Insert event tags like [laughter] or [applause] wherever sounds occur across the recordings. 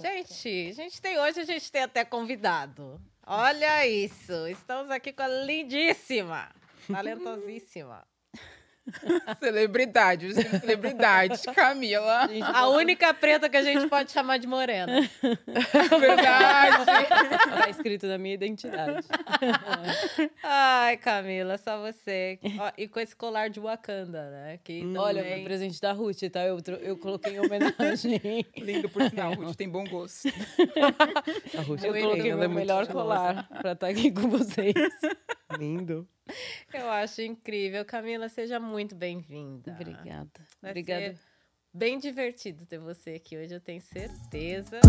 gente, a gente tem hoje, a gente tem até convidado. Olha isso, estamos aqui com a lindíssima, [laughs] talentosíssima. [laughs] Celebridade, celebridade, Camila. A única preta que a gente pode chamar de morena. [laughs] Verdade. Tá escrito na minha identidade. Ai, Camila, só você. Ó, e com esse colar de Wakanda, né? Que Olha, foi presente da Ruth, tá? Eu, eu coloquei em homenagem. Lindo, por sinal. Ruth tem bom gosto. A Ruth Eu é coloquei meu é melhor colar pra estar aqui com vocês. Lindo. [laughs] Eu acho incrível. Camila, seja muito bem-vinda. Obrigada. Vai Obrigada. ser bem divertido ter você aqui hoje, eu tenho certeza.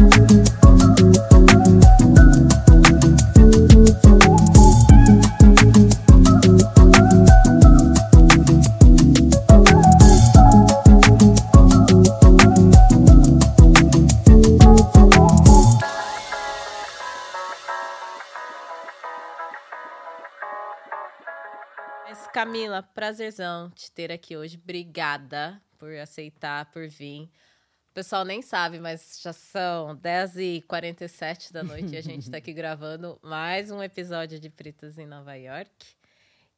Camila, prazerzão te ter aqui hoje. Obrigada por aceitar, por vir. O pessoal nem sabe, mas já são 10h47 da noite e a gente está aqui [laughs] gravando mais um episódio de Pritas em Nova York.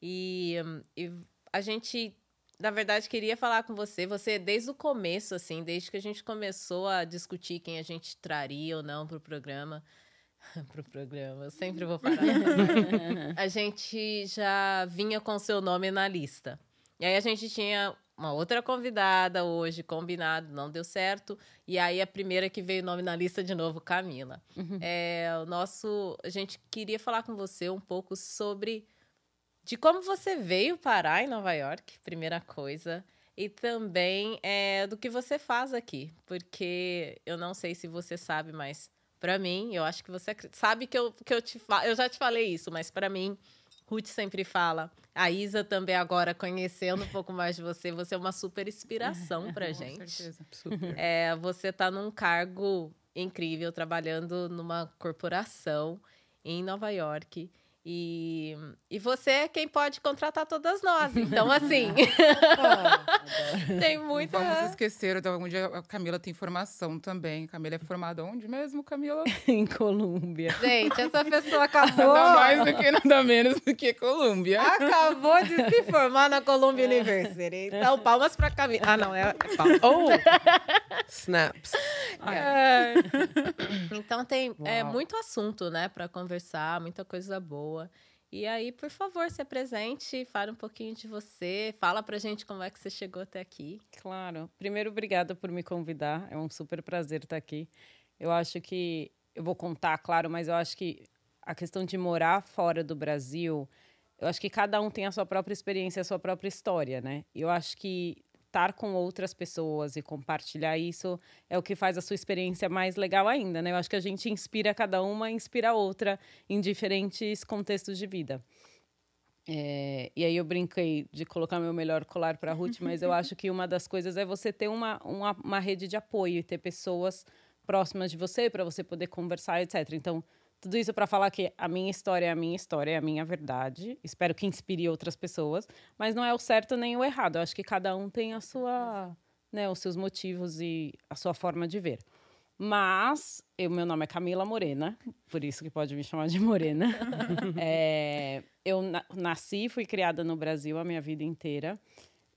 E, e a gente, na verdade, queria falar com você. Você, desde o começo, assim, desde que a gente começou a discutir quem a gente traria ou não para o programa. [laughs] para o programa, eu sempre vou parar. [laughs] a gente já vinha com seu nome na lista. E aí a gente tinha uma outra convidada hoje, combinado, não deu certo. E aí a primeira que veio o nome na lista de novo, Camila. É, o nosso, a gente queria falar com você um pouco sobre de como você veio parar em Nova York, primeira coisa. E também é, do que você faz aqui. Porque eu não sei se você sabe, mas para mim, eu acho que você sabe que eu, que eu te eu já te falei isso, mas para mim, Ruth sempre fala. A Isa também agora conhecendo um pouco mais de você, você é uma super inspiração pra Com gente. certeza. Super. É, você tá num cargo incrível, trabalhando numa corporação em Nova York. E, e você é quem pode contratar todas nós. Então, [laughs] assim, tem muita. Vamos esquecer de onde a Camila tem formação também. Camila é formada onde mesmo, Camila? [laughs] em Colômbia. Gente, essa [laughs] pessoa Nada acabou. mais do que nada menos do que Colômbia. Acabou de se formar na Columbia University. Então, palmas pra Camila. Ah, não, é, é palmas. Oh! Snaps. É. Então tem é, muito assunto, né, para conversar, muita coisa boa. E aí, por favor, se apresente, fale um pouquinho de você, fala pra gente como é que você chegou até aqui. Claro. Primeiro, obrigada por me convidar. É um super prazer estar aqui. Eu acho que eu vou contar, claro, mas eu acho que a questão de morar fora do Brasil, eu acho que cada um tem a sua própria experiência, a sua própria história, né? Eu acho que estar com outras pessoas e compartilhar isso é o que faz a sua experiência mais legal ainda, né? Eu acho que a gente inspira cada uma, inspira a outra em diferentes contextos de vida. É, e aí eu brinquei de colocar meu melhor colar para Ruth, mas eu acho que uma das coisas é você ter uma, uma, uma rede de apoio e ter pessoas próximas de você para você poder conversar, etc. Então, tudo isso para falar que a minha história é a minha história, é a minha verdade. Espero que inspire outras pessoas, mas não é o certo nem o errado. Eu acho que cada um tem a sua, né, os seus motivos e a sua forma de ver. Mas, o meu nome é Camila Morena, por isso que pode me chamar de Morena. [laughs] É, eu na- nasci e fui criada no Brasil a minha vida inteira.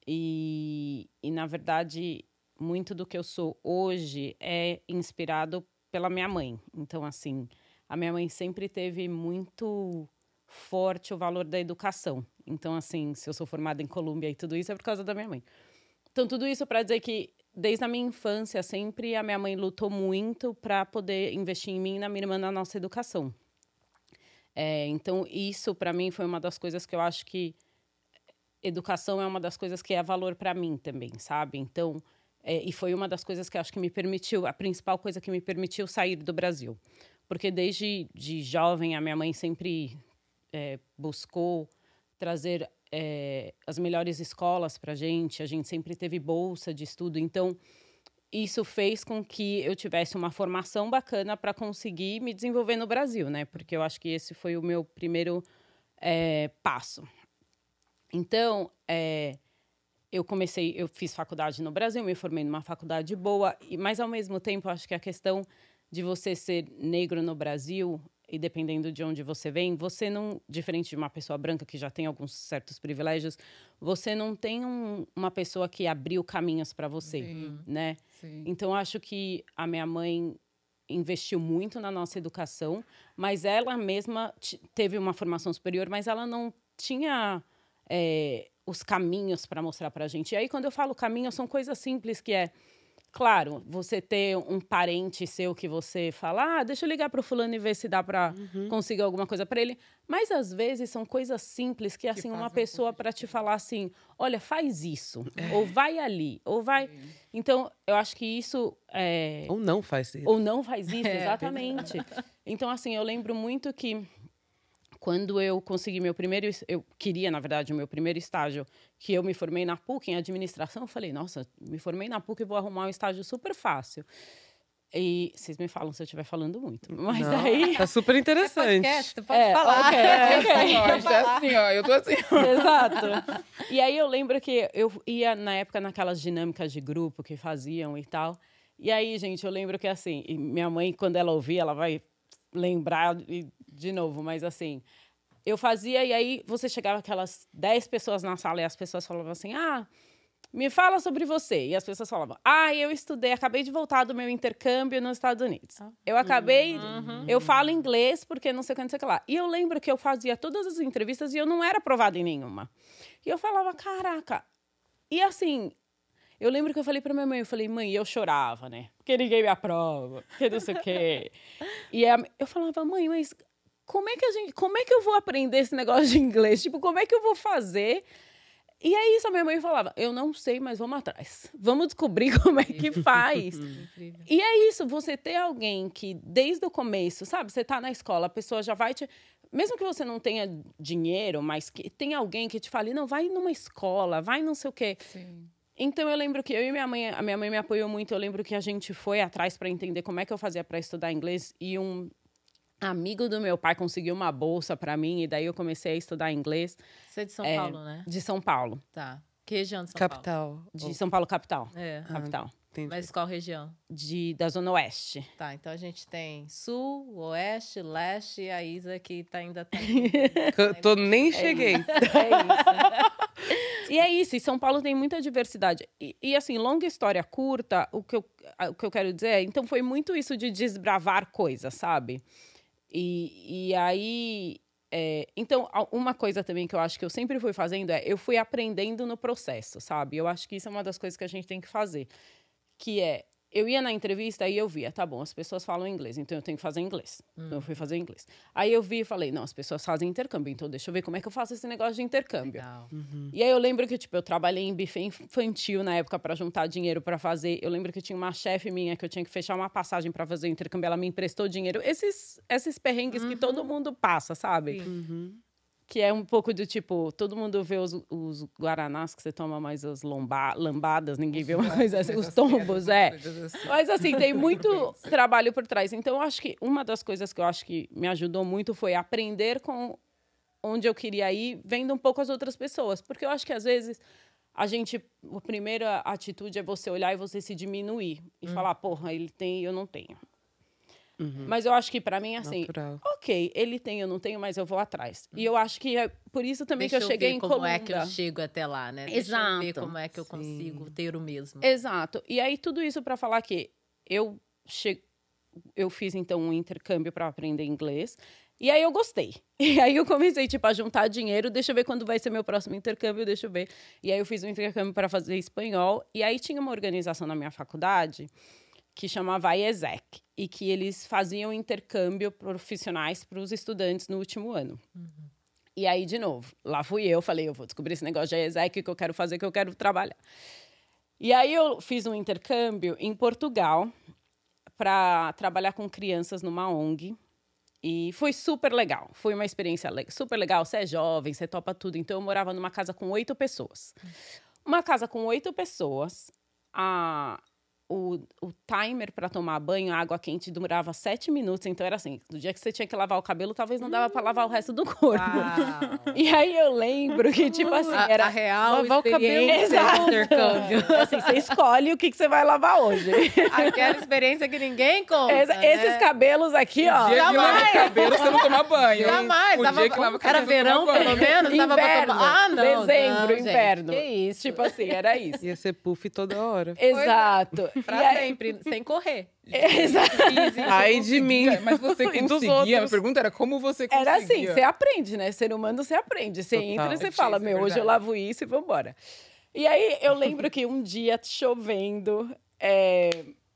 E, e, na verdade, muito do que eu sou hoje é inspirado pela minha mãe. Então, assim, a minha mãe sempre teve muito forte o valor da educação. Então, assim, se eu sou formada em Colômbia e tudo isso é por causa da minha mãe. Então, tudo isso para dizer que, desde a minha infância, sempre a minha mãe lutou muito para poder investir em mim e na minha irmã na nossa educação. É, então, isso para mim foi uma das coisas que eu acho que educação é uma das coisas que é valor para mim também, sabe? Então, é, e foi uma das coisas que acho que me permitiu, a principal coisa que me permitiu sair do Brasil. Porque desde de jovem, a minha mãe sempre é, buscou trazer é, as melhores escolas para gente, a gente sempre teve bolsa de estudo, então isso fez com que eu tivesse uma formação bacana para conseguir me desenvolver no Brasil, né? Porque eu acho que esse foi o meu primeiro é, passo. Então, é, eu comecei, eu fiz faculdade no Brasil, me formei numa faculdade boa, mas ao mesmo tempo acho que a questão de você ser negro no Brasil e dependendo de onde você vem, você não, diferente de uma pessoa branca que já tem alguns certos privilégios, você não tem um, uma pessoa que abriu caminhos para você, Sim. né? Sim. Então acho que a minha mãe investiu muito na nossa educação, mas ela mesma teve uma formação superior, mas ela não tinha é, os caminhos para mostrar para a gente. E aí quando eu falo caminho, são coisas simples que é Claro, você ter um parente seu que você fala, ah, deixa eu ligar pro fulano e ver se dá para conseguir alguma coisa para ele. Mas às vezes são coisas simples que assim uma um pessoa para te falar assim, olha, faz isso, ou vai ali, ou vai. Então eu acho que isso é, Ou não faz isso. ou não faz isso, [laughs] É. exatamente. Então, assim, eu lembro muito que quando eu consegui meu primeiro, eu queria, na verdade, o meu primeiro estágio, que eu me formei na PUC em administração, eu falei, nossa, me formei na PUC e vou arrumar um estágio super fácil. E vocês me falam se eu estiver falando muito. Mas Não, aí. Tá super [laughs] interessante. Podcast, tu pode É, falar. ok, É [laughs] assim, ó, é assim, ó. Eu tô assim. Exato. E aí eu lembro que eu ia, na época, naquelas dinâmicas de grupo que faziam e tal. E aí, gente, eu lembro que assim, minha mãe, quando ela ouvir, ela vai lembrar de novo, mas assim, eu fazia e aí você chegava aquelas 10 pessoas na sala e as pessoas falavam assim: ah. Me fala sobre você. E as pessoas falavam: Ah, eu estudei, acabei de voltar do meu intercâmbio nos Estados Unidos. Eu acabei, eu falo inglês porque não sei o que, não sei o que lá. E eu lembro que eu fazia todas as entrevistas e eu não era aprovada em nenhuma. E eu falava: Caraca. E assim, eu lembro que eu falei pra minha mãe, eu falei, mãe, eu chorava, né? Porque ninguém me aprova, porque não sei o quê. E a- eu falava, mãe, mas como é que a gente, como é que eu vou aprender esse negócio de inglês? Tipo, como é que eu vou fazer? E é isso, a minha mãe falava, eu não sei, mas vamos atrás. Vamos descobrir [laughs] como é que [laughs] faz. E é isso, você ter alguém que desde o começo, sabe, você tá na escola, a pessoa já vai te. Mesmo que você não tenha dinheiro, mas que tem alguém que te fale, não, vai numa escola, vai não sei o quê. Sim. Então eu lembro que eu e minha mãe, a minha mãe me apoiou muito. Eu lembro que a gente foi atrás para entender como é que eu fazia para estudar inglês e um amigo do meu pai conseguiu uma bolsa para mim e daí eu comecei a estudar inglês Você é de São É. Paulo, né? de São Paulo, Tá. Que região de São Paulo? Capital. de São Paulo capital, É. capital, Entendi. Mas qual região? de da zona oeste. Tá, então a gente tem sul, oeste, leste e a Isa que tá, ainda [laughs] tá. Tô, nem cheguei. É isso. E é isso, e São Paulo tem muita diversidade. E, e, assim, longa história curta, o que, eu, o que eu quero dizer é, então foi muito isso de desbravar coisas, sabe? E, e aí. é, então, uma coisa também que eu acho que eu sempre fui fazendo é eu fui aprendendo no processo, sabe? Eu acho que isso é uma das coisas que a gente tem que fazer. Que é, eu ia na entrevista e eu via, tá bom, as pessoas falam inglês, então eu tenho que fazer inglês. Então eu fui fazer inglês. Aí eu vi e falei, não, as pessoas fazem intercâmbio, então deixa eu ver como é que eu faço esse negócio de intercâmbio. Legal. E aí eu lembro que, tipo, eu trabalhei em buffet infantil na época para juntar dinheiro para fazer. Eu lembro que tinha uma chefe minha que eu tinha que fechar uma passagem para fazer o intercâmbio, ela me emprestou dinheiro. Esses, esses perrengues que todo mundo passa, sabe? Sim. Que é um pouco do tipo, todo mundo vê os, os guaranás que você toma mais as lomba, lambadas, ninguém vê uma coisa assim, os Essas [laughs] tombos, é. Mas assim, tem [laughs] muito trabalho por trás. Então, eu acho que uma das coisas que eu acho que me ajudou muito foi aprender com onde eu queria ir, vendo um pouco as outras pessoas. Porque eu acho que às vezes a gente. A primeira atitude é você olhar e você se diminuir e falar, porra, ele tem e eu não tenho. Mas eu acho que para mim é assim, Natural. ok, ele tem, eu não tenho, mas eu vou atrás. E eu acho que é por isso também Deixa que eu cheguei ver em como Colômbia. é que eu chego até lá, né? Deixa eu ver Exato. como é que eu Sim. consigo ter o mesmo. Exato. E aí, tudo isso para falar que eu, che... eu fiz, então, um intercâmbio para aprender inglês. E aí eu gostei. [laughs] E aí eu comecei, tipo, a juntar dinheiro. Deixa eu ver quando vai ser meu próximo intercâmbio, deixa eu ver. E aí eu fiz um intercâmbio para fazer espanhol. E aí tinha uma organização na minha faculdade que chamava IESEC. E que eles faziam intercâmbio profissionais para os estudantes no último ano. E aí, de novo, lá fui eu, falei, eu vou descobrir esse negócio de IESEC que eu quero fazer, que eu quero trabalhar. E aí eu fiz um intercâmbio em Portugal para trabalhar com crianças numa ONG. E foi super legal. Foi uma experiência super legal. Você é jovem, você topa tudo. Então eu morava numa casa com oito pessoas. Uma casa com oito pessoas. A... o, o timer para tomar banho, a água quente, durava sete minutos. Então era assim: no dia que você tinha que lavar o cabelo, talvez não dava para lavar o resto do corpo. Uau. E aí eu lembro que, tipo assim, A, era. a real lavar o cabelo. Exato. do intercâmbio. Assim, você escolhe o que, que você vai lavar hoje. Aquela experiência que ninguém conta. Essa- né? Esses cabelos aqui, ó. dia que lava jamais. o cabelo, você não toma banho. Jamais. O tava- dia que lava o cabelo, era verão, pelo menos? Tava pra Inverno, tomar- Ah, não. dezembro, não, gente, inverno. Que isso. Tipo assim, era isso. Ia ser puff toda hora. Exato. [laughs] pra E aí- sempre, sem correr. [laughs] Exato. Ai de mim. Mas você [laughs] dos conseguia? A pergunta era como você conseguia? Era assim, você aprende, né? Ser humano, você aprende. Você Total. entra e você É fala, difícil, meu, é hoje eu lavo isso e vambora. E aí, eu lembro que um dia, chovendo, é,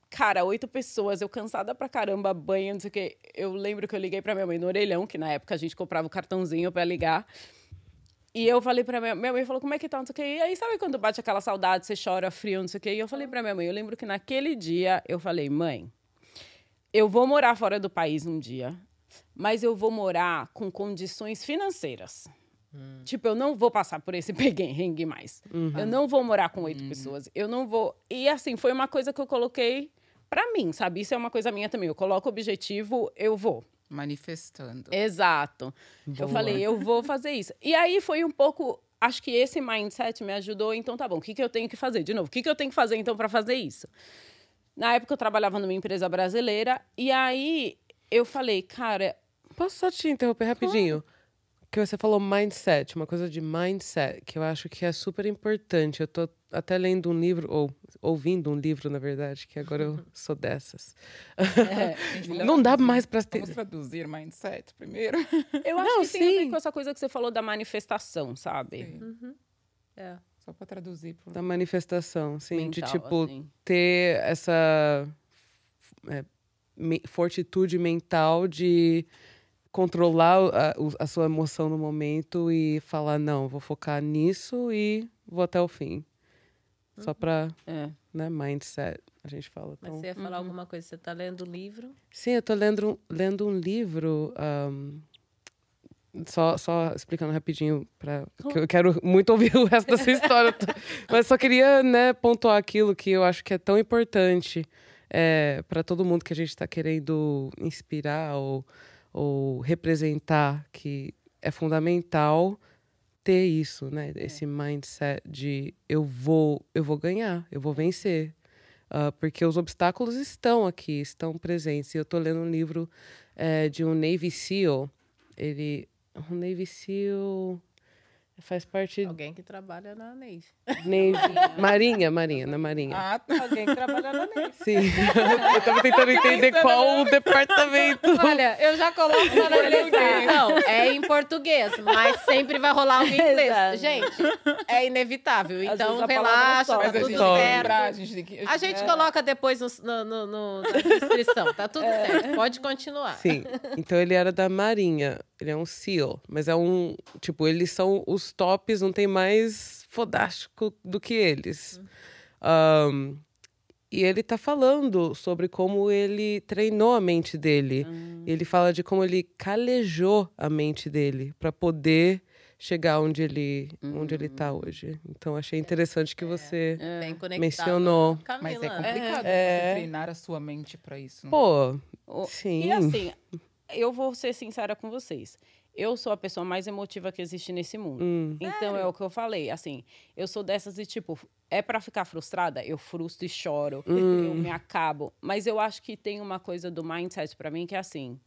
cara, oito pessoas, eu cansada pra caramba, banho, não sei o quê. Eu lembro que eu liguei pra minha mãe no orelhão, que na época a gente comprava o cartãozinho pra ligar. E eu falei pra minha, minha mãe, falou, como é que tá, não sei o quê. E aí, sabe quando bate aquela saudade, você chora, frio, não sei o quê. E eu falei pra minha mãe, eu lembro que naquele dia, eu falei, mãe, eu vou morar fora do país um dia, mas eu vou morar com condições financeiras. Tipo, eu não vou passar por esse [laughs] peguengue mais. Eu não vou morar com oito pessoas. Eu não vou. E assim, foi uma coisa que eu coloquei pra mim, sabe? Isso é uma coisa minha também. Eu coloco o objetivo, eu vou. Manifestando. Exato. Eu Boa. falei, eu vou fazer isso. E aí foi um pouco. Acho que esse mindset me ajudou. Então, tá bom, o que, que eu tenho que fazer? De novo, o que, que eu tenho que fazer então para fazer isso? Na época eu trabalhava numa empresa brasileira. E aí eu falei, cara, Posso só te interromper rapidinho? Que você falou mindset, uma coisa de mindset, que eu acho que é super importante. Eu tô até lendo um livro, ou ouvindo um livro, na verdade, que agora eu [laughs] sou dessas. [laughs] Não dá mais pra ter. Vamos traduzir mindset primeiro. [laughs] eu acho Não, que tem a ver sim. com essa coisa que você falou da manifestação, sabe? É. Só para traduzir. Por... Da manifestação, sim. de Mental, tipo, assim. ter essa é, fortitude mental de controlar a, a sua emoção no momento e falar, não, vou focar nisso e vou até o fim. Só pra, É. né, mindset, a gente fala. Mas Então, você ia falar alguma coisa? Você tá lendo o livro? Sim, eu tô lendo, um- lendo um livro. ahm, só, só explicando rapidinho, pra, que eu quero muito ouvir o resto dessa história. [laughs] Mas só queria né, pontuar aquilo que eu acho que é tão importante para todo mundo que a gente está querendo inspirar ou, ou representar, que é fundamental ter isso, né? Esse mindset de eu vou, eu vou ganhar, eu vou vencer. Ah, porque os obstáculos estão aqui, estão presentes. E eu estou lendo um livro eh, de um Navy SEAL. Ele. Um Navy SEAL. Faz parte. Alguém que trabalha na Navy. Navy, [laughs] Marinha, Marinha, na Marinha. Ah, tá. Alguém que trabalha na Navy. Sim. [laughs] eu tava tentando entender qual o departamento. Olha, eu já coloco na. Não, é em português, mas sempre vai rolar um inglês. Exato. Gente, é inevitável. Às Então relaxa, tá tudo certo. a gente. A gente é. coloca depois no, no- no- na descrição, tá tudo certo. Pode continuar. Sim. Então ele era da Marinha. Ele é um SEAL. Mas é um. Tipo, eles são os tops, não tem mais fodástico do que eles. Ahn, e ele tá falando sobre como ele treinou a mente dele. Ele fala de como ele calejou a mente dele para poder chegar onde ele, onde ele tá hoje. Então achei interessante que você Bem conectado. mencionou. Camila. Mas é complicado É. você treinar a sua mente para isso. não é? Pô, sim. E assim, eu vou ser sincera com vocês. Eu sou a pessoa mais emotiva que existe nesse mundo. Hum. Então é o que eu falei, assim, eu sou dessas de tipo, é pra ficar frustrada, eu frustro e choro, eu me acabo, mas eu acho que tem uma coisa do mindset pra mim que é assim,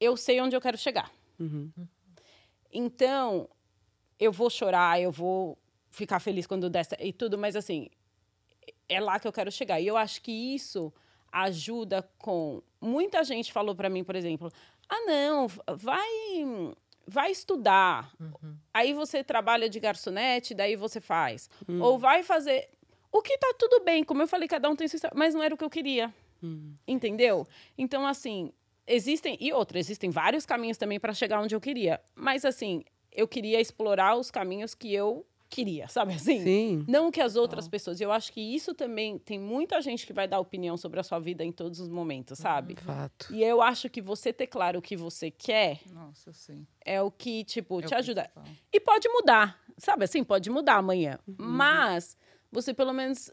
eu sei onde eu quero chegar. Uhum. Então, eu vou chorar, eu vou ficar feliz quando der certo e tudo, mas assim, é lá que eu quero chegar. E eu acho que isso ajuda com. Muita gente falou para mim, por exemplo, ah, não, vai, vai estudar. Aí você trabalha de garçonete, daí você faz. Ou vai fazer. O que tá tudo bem, como eu falei, cada um tem sua história, mas não era o que eu queria. Entendeu? Então, assim, existem. E outra, existem vários caminhos também para chegar onde eu queria. Mas, assim, eu queria explorar os caminhos que eu queria, sabe assim? Sim. Não que as outras pessoas. Eu acho que isso também tem muita gente que vai dar opinião sobre a sua vida em todos os momentos, sabe? Fato. E eu acho que você ter claro o que você quer Nossa, sim. é o que, tipo, É te ajuda. E pode mudar, sabe assim? Pode mudar amanhã. Mas você pelo menos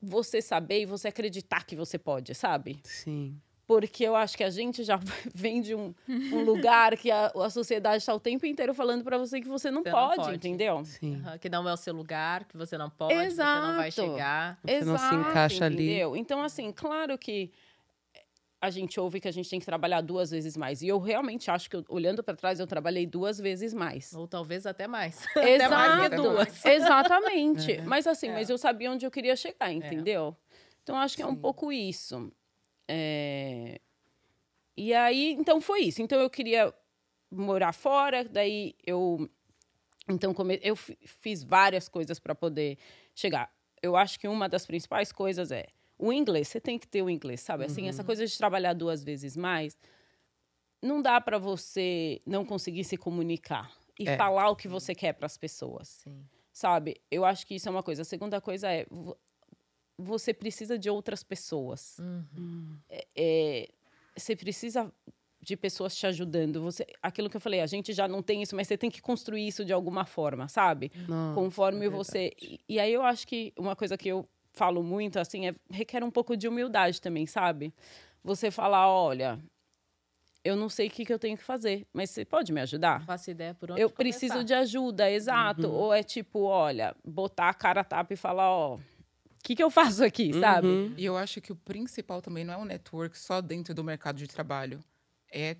você saber e você acreditar que você pode, sabe? Sim. Porque eu acho que a gente já [laughs] vem de um, um lugar que a, a sociedade está o tempo inteiro falando para você que você não, Você não pode, pode. entendeu? Sim. Aham, Que não é o seu lugar, que você não pode, você não vai Exato. chegar. Você não se encaixa ali. entendeu? Então, assim, claro que a gente ouve que a gente tem que trabalhar duas vezes mais. E eu realmente acho que, olhando para trás, eu trabalhei duas vezes mais. Ou talvez até mais. [laughs] até mais que Exato. duas. [laughs] Exatamente. É. Mas assim, É. mas eu sabia onde eu queria chegar, entendeu? Então acho que é um Sim. pouco isso. É, E aí, então foi isso. Então eu queria morar fora, daí eu então come... eu fi- fiz várias coisas para poder chegar. Eu acho que uma das principais coisas é o inglês. Você tem que ter o inglês, sabe? Assim, essa coisa de trabalhar duas vezes mais, não dá para você não conseguir se comunicar e É. falar o que você quer para as pessoas Sim. sabe? Eu acho que isso é uma coisa. A segunda coisa é você precisa de outras pessoas. Uhum. É, é, você precisa de pessoas te ajudando. Você, aquilo que eu falei, a gente já não tem isso, mas você tem que construir isso de alguma forma, sabe? Nossa, Conforme é você. E, e aí eu acho que uma coisa que eu falo muito assim é requer um pouco de humildade também, sabe? Você falar, olha, eu não sei o que, que eu tenho que fazer, mas você pode me ajudar? Não faço ideia por onde eu começar. preciso de ajuda, exato. Ou é tipo, olha, botar a cara a tapa e falar, ó, o que, que eu faço aqui, sabe? Uhum. E eu acho que o principal também não é o network só dentro do mercado de trabalho. É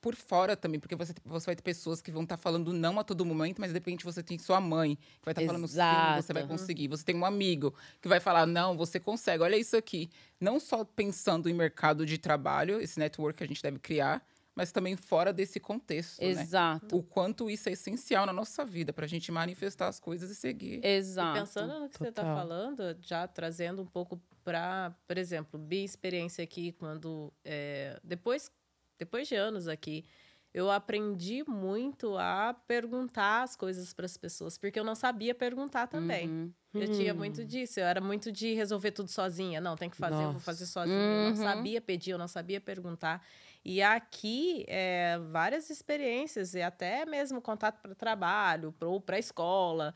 por fora também, porque você, você vai ter pessoas que vão estar falando não a todo momento, mas de repente você tem sua mãe que vai estar falando sim, você vai conseguir. Você tem um amigo que vai falar não, você consegue. Olha isso aqui. Não só pensando em mercado de trabalho, esse network que a gente deve criar, mas também fora desse contexto, né? Exato. O quanto isso é essencial na nossa vida para a gente manifestar as coisas e seguir. E Exato. pensando no que você está Total. falando, já trazendo um pouco para, por exemplo, minha experiência aqui, quando é, depois, depois de anos aqui, eu aprendi muito a perguntar as coisas para as pessoas, porque eu não sabia perguntar também. Uhum. Eu tinha muito disso, eu era muito de resolver tudo sozinha. Não, tem que fazer, eu vou Nossa. fazer sozinha. Eu não Uhum. sabia pedir, eu não sabia perguntar. E aqui, é, várias experiências, e até mesmo contato para trabalho, ou para escola,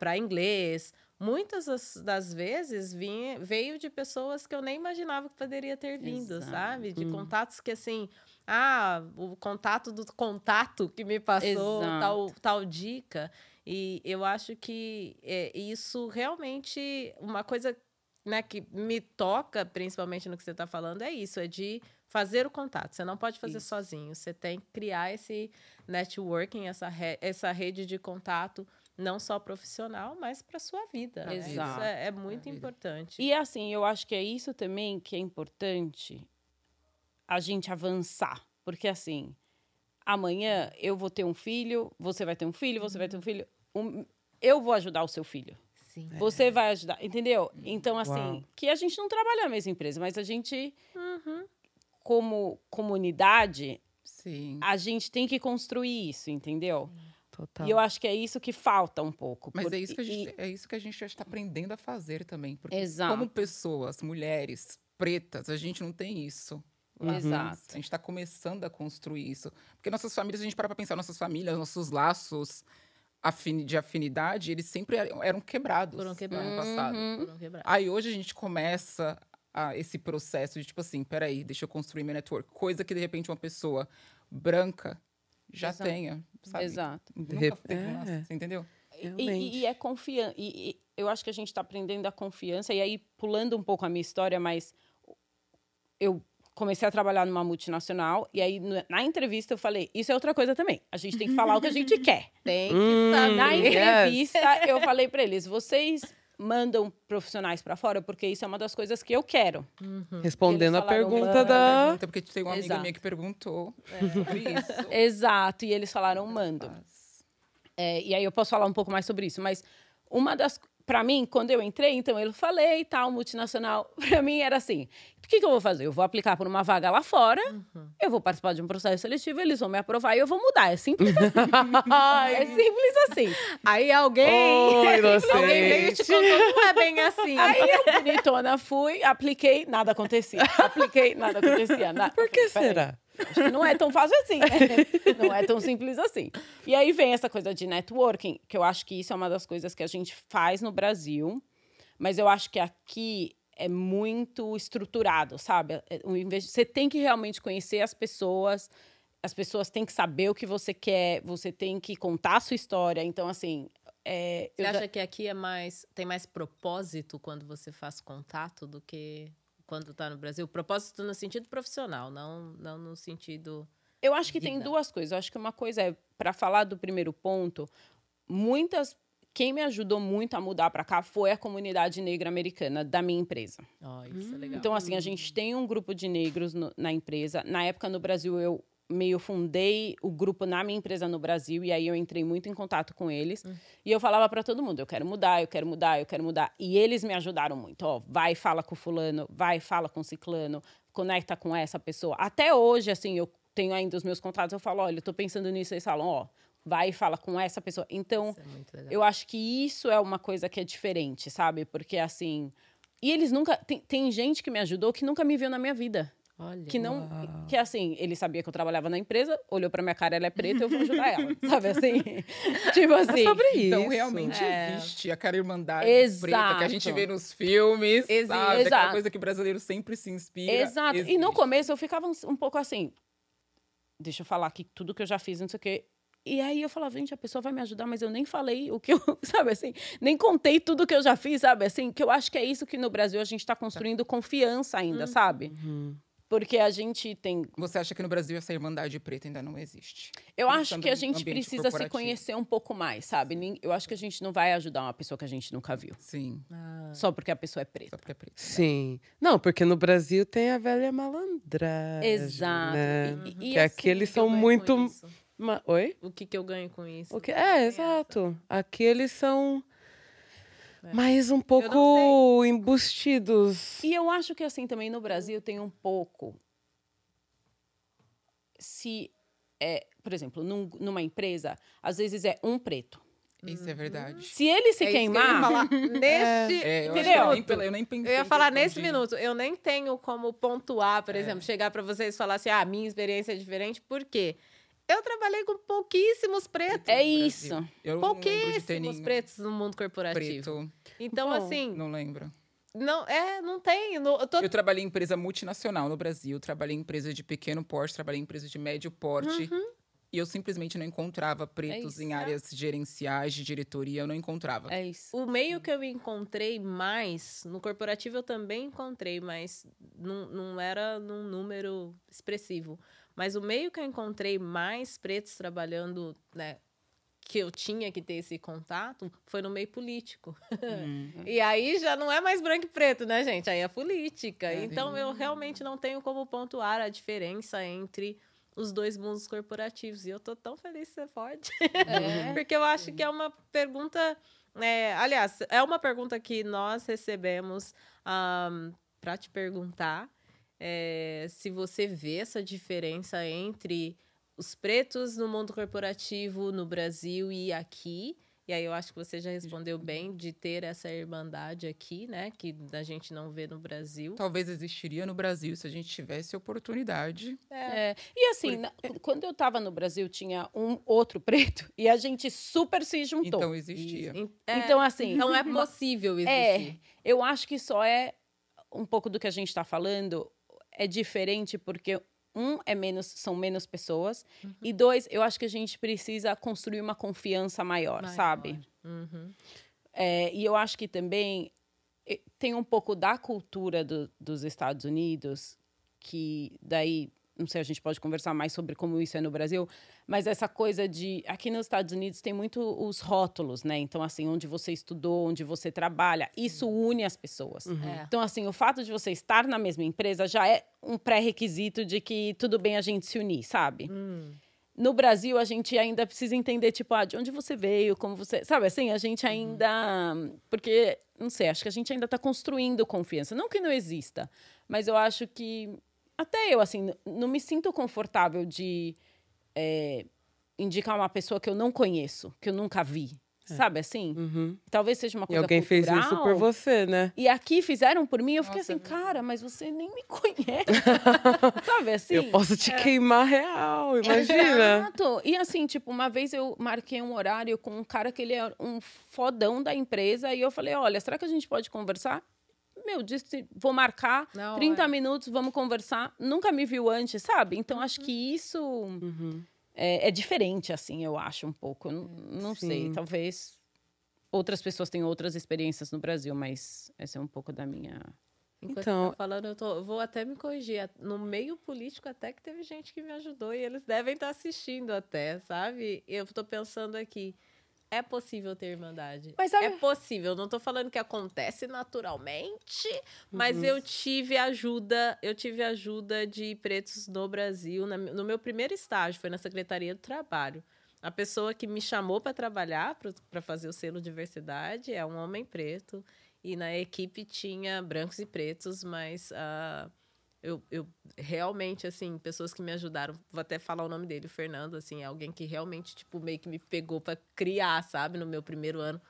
para inglês. Muitas das, das vezes vinha, veio de pessoas que eu nem imaginava que poderia ter vindo, Exato. sabe? De contatos que, assim, ah, o contato do contato que me passou, Exato. tal, tal dica. E eu acho que é, isso realmente, uma coisa né, que me toca, principalmente no que você está falando, é isso, é de fazer o contato. Você não pode fazer Isso. sozinho, você tem que criar esse networking, essa, re- essa rede de contato, não só profissional, mas para sua vida. né? Isso Exato. é, é muito importante. E assim, eu acho que é isso também que é importante a gente avançar. Porque assim, amanhã eu vou ter um filho, você vai ter um filho, você vai ter um filho. um- eu vou ajudar o seu filho. Sim. Você vai ajudar, entendeu? Então, assim, Uau. que a gente não trabalha na mesma empresa, mas a gente, como comunidade, Sim. a gente tem que construir isso, entendeu? Total. E eu acho que é isso que falta um pouco. Mas porque- é isso que a gente, e- é isso que a gente já está aprendendo a fazer também. Porque Exato. como pessoas, mulheres, pretas, a gente não tem isso. lá Exato. atrás. A gente está começando a construir isso. Porque nossas famílias, a gente para para pensar, nossas famílias, nossos laços de afinidade, eles sempre eram, eram quebrados Foram quebrados. no passado. Uhum. Foram quebrados. Aí hoje a gente começa a, esse processo de tipo assim, peraí, deixa eu construir meu network. Coisa que de repente uma pessoa branca já Exato. tenha, sabe? Exato. Nunca Rep- teve é. você entendeu? E-. E, e é confiança. E, e eu acho que a gente está aprendendo a confiança. E aí, pulando um pouco a minha história, mas eu comecei a trabalhar numa multinacional. E aí, na entrevista, eu falei: Isso é outra coisa também. A gente tem que falar o que a gente [laughs] quer. Tem que Hum, saber. Na Yes. entrevista, eu falei para eles: Vocês mandam profissionais para fora? Porque isso é uma das coisas que eu quero. Respondendo a Eles falaram, pergunta "Mano, da. Até porque tem uma amiga Exato. minha que perguntou sobre isso. [laughs] Exato. E eles falaram: Mando. Mas- É, e aí eu posso falar um pouco mais sobre isso, mas uma das. Pra mim, quando eu entrei, então eu falei e tal, multinacional. [laughs] Pra mim era assim: o que, que eu vou fazer? Eu vou aplicar por uma vaga lá fora, eu vou participar de um processo seletivo, eles vão me aprovar e eu vou mudar. É simples [laughs] assim. é simples assim. Aí alguém. Oh, alguém veio e te contou, não é bem assim. Aí eu, bonitona, fui, apliquei, nada acontecia. Apliquei, nada acontecia. [laughs] Na... Por que Eu falei, "Peraí, será? Acho que não é tão fácil assim. né? [laughs] Não é tão simples assim. E aí vem essa coisa de networking, que eu acho que isso é uma das coisas que a gente faz no Brasil, Mas eu acho que aqui é muito estruturado, sabe? É, Você tem que realmente conhecer as pessoas, as pessoas têm que saber o que você quer, você tem que contar a sua história. Então, assim. é, Você eu já- acha que aqui é mais tem mais propósito quando você faz contato do que quando tá no Brasil? Propósito no sentido profissional, não, não no sentido. Eu acho que tem vida. duas coisas. Eu acho que uma coisa é, para falar do primeiro ponto, muitas. Quem me ajudou muito a mudar para cá foi a comunidade negra americana da minha empresa. Ó, isso é legal. Então, assim, a gente tem um grupo de negros no- na empresa. Na época, no Brasil, eu meio fundei o grupo na minha empresa no Brasil e aí eu entrei muito em contato com eles e eu falava para todo mundo eu quero mudar eu quero mudar eu quero mudar e eles me ajudaram muito ó vai e fala com fulano vai e fala com ciclano conecta com essa pessoa até hoje assim eu tenho ainda os meus contatos eu falo olha eu tô pensando nisso eles falam ó vai e fala com essa pessoa então é eu acho que isso é uma coisa que é diferente, sabe? Porque assim. E eles nunca. Tem, tem gente que me ajudou que nunca me viu na minha vida. Olha. Que não. Que assim, ele sabia que eu trabalhava na empresa, olhou pra minha cara, ela é preta, eu vou ajudar ela. [laughs] Sabe assim? tipo assim. É sobre isso. Então, realmente É. existe aquela irmandade preta que a gente Exato. vê nos filmes, Existe. sabe? Aquela Exato. coisa que o brasileiro sempre se inspira. Exato. E no Existe. começo eu ficava um, um pouco assim. Deixa eu falar aqui tudo que eu já fiz, não sei o quê. E aí eu falava, gente, a pessoa vai me ajudar, mas eu nem falei o que eu, [laughs] sabe assim, nem contei tudo que eu já fiz, sabe assim, que eu acho que é isso que no Brasil a gente está construindo confiança ainda, sabe? Porque a gente tem. Você acha que no Brasil essa irmandade preta ainda não existe? Eu acho que a gente precisa se conhecer um pouco mais, sabe? Eu acho que a gente não vai ajudar uma pessoa que a gente nunca viu. Sim, Ah, Só porque a pessoa é só preta. porque é preta. Sim. Não, porque no Brasil tem a velha malandragem. Exato. Né? E- e- e que aqui assim, eles o que eu são muito. Ma- Oi? O que, que eu ganho com isso? O que... É, exato. Aqui eles são É. mais um pouco embustidos. E eu acho que assim também no Brasil tem um pouco. Se é, por exemplo, num- numa empresa, às vezes é um preto. Isso é verdade. Se ele se É isso que eu ia queimar, falar [laughs] neste É, eu, Entendeu? eu, nem, pela- eu nem pensei. Eu ia falar nesse minuto. Eu nem tenho como pontuar, por É. exemplo, chegar para vocês e falar assim: ah, minha experiência é diferente. Por quê? Eu trabalhei com pouquíssimos pretos. é isso. Eu Pouquíssimos pretos no mundo corporativo. preto. Então, Bom, assim, Não lembro. não, é, não tem. não- eu tô Eu trabalhei em empresa multinacional no Brasil, trabalhei em empresa de pequeno porte, trabalhei em empresa de médio porte. E eu simplesmente não encontrava pretos isso. em áreas gerenciais, de diretoria, eu não encontrava. É isso. O meio que eu encontrei mais, no corporativo eu também encontrei, mas não, não era num número expressivo. Mas o meio que eu encontrei mais pretos trabalhando, né, que eu tinha que ter esse contato, foi no meio político. Hum. [laughs] E aí já não é mais branco e preto, né, gente? Aí é política. É. Então eu realmente não tenho como pontuar a diferença entre os dois mundos corporativos. E eu tô tão feliz de ser forte. É. [laughs] Porque eu acho que é uma pergunta. é, aliás, é uma pergunta que nós recebemos para te perguntar é, se você vê essa diferença entre os pretos no mundo corporativo no Brasil e aqui. E aí eu acho que você já respondeu bem de ter essa irmandade aqui, né? Que a gente não vê no Brasil. Talvez existiria no Brasil se a gente tivesse oportunidade. É, E assim, na- quando eu tava no Brasil, tinha um outro preto [laughs] e a gente super se juntou. Então existia. Em- é, Então, assim, não é possível É, existir. eu acho que só é um pouco do que a gente está falando é diferente porque um é menos são menos pessoas e dois eu acho que a gente precisa construir uma confiança maior, Maior. sabe Uhum. É, e eu acho que também tem um pouco da cultura do- dos Estados Unidos que daí não sei a gente pode conversar mais sobre como isso é no Brasil mas essa coisa de aqui nos Estados Unidos tem muito os rótulos né então assim onde você estudou onde você trabalha isso une as pessoas É. então, assim, o fato de você estar na mesma empresa já é um pré-requisito de que tudo bem a gente se unir, sabe? Hum. No Brasil, a gente ainda precisa entender, tipo, ah, de onde você veio, como você. Sabe assim, a gente ainda. Porque, não sei, acho que a gente ainda está construindo confiança. Não que não exista, mas eu acho que. Até eu, assim, não me sinto confortável de é, indicar uma pessoa que eu não conheço, que eu nunca vi. Sabe assim? Uhum. Talvez seja uma E coisa alguém fez isso cultural. por você, né? E aqui fizeram por mim, eu fiquei Nossa, assim, é cara, mas você nem me conhece. [laughs] Sabe assim? Eu posso te queimar real, imagina. Exato. E assim, tipo, uma vez eu marquei um horário com um cara que ele é um fodão da empresa e eu falei, olha, será que a gente pode conversar? Meu, disse, vou marcar Na 30 hora. minutos, vamos conversar. Nunca me viu antes, sabe? Então, acho Uhum. que isso Uhum. é, é diferente, assim, eu acho, um pouco. Não, não sei, Sim. talvez outras pessoas tenham outras experiências no Brasil, mas essa é um pouco da minha... Enquanto Então- tá falando, eu, tô- vou até me corrigir. No meio político, até que teve gente que me ajudou e eles devem estar assistindo até, sabe? Eu tô pensando aqui. É possível ter irmandade. Mas sabe- É possível. Não tô falando que acontece naturalmente, mas Uhum. eu tive ajuda, eu tive ajuda de pretos no Brasil. na- no meu primeiro estágio, foi na Secretaria do Trabalho. A pessoa que me chamou para trabalhar, para fazer o selo diversidade, é um homem preto. E na equipe tinha brancos e pretos, mas ah, eu, eu realmente, assim, pessoas que me ajudaram, vou até falar o nome dele, o Fernando, assim, é alguém que realmente, tipo, meio que me pegou para criar, sabe, no meu primeiro ano,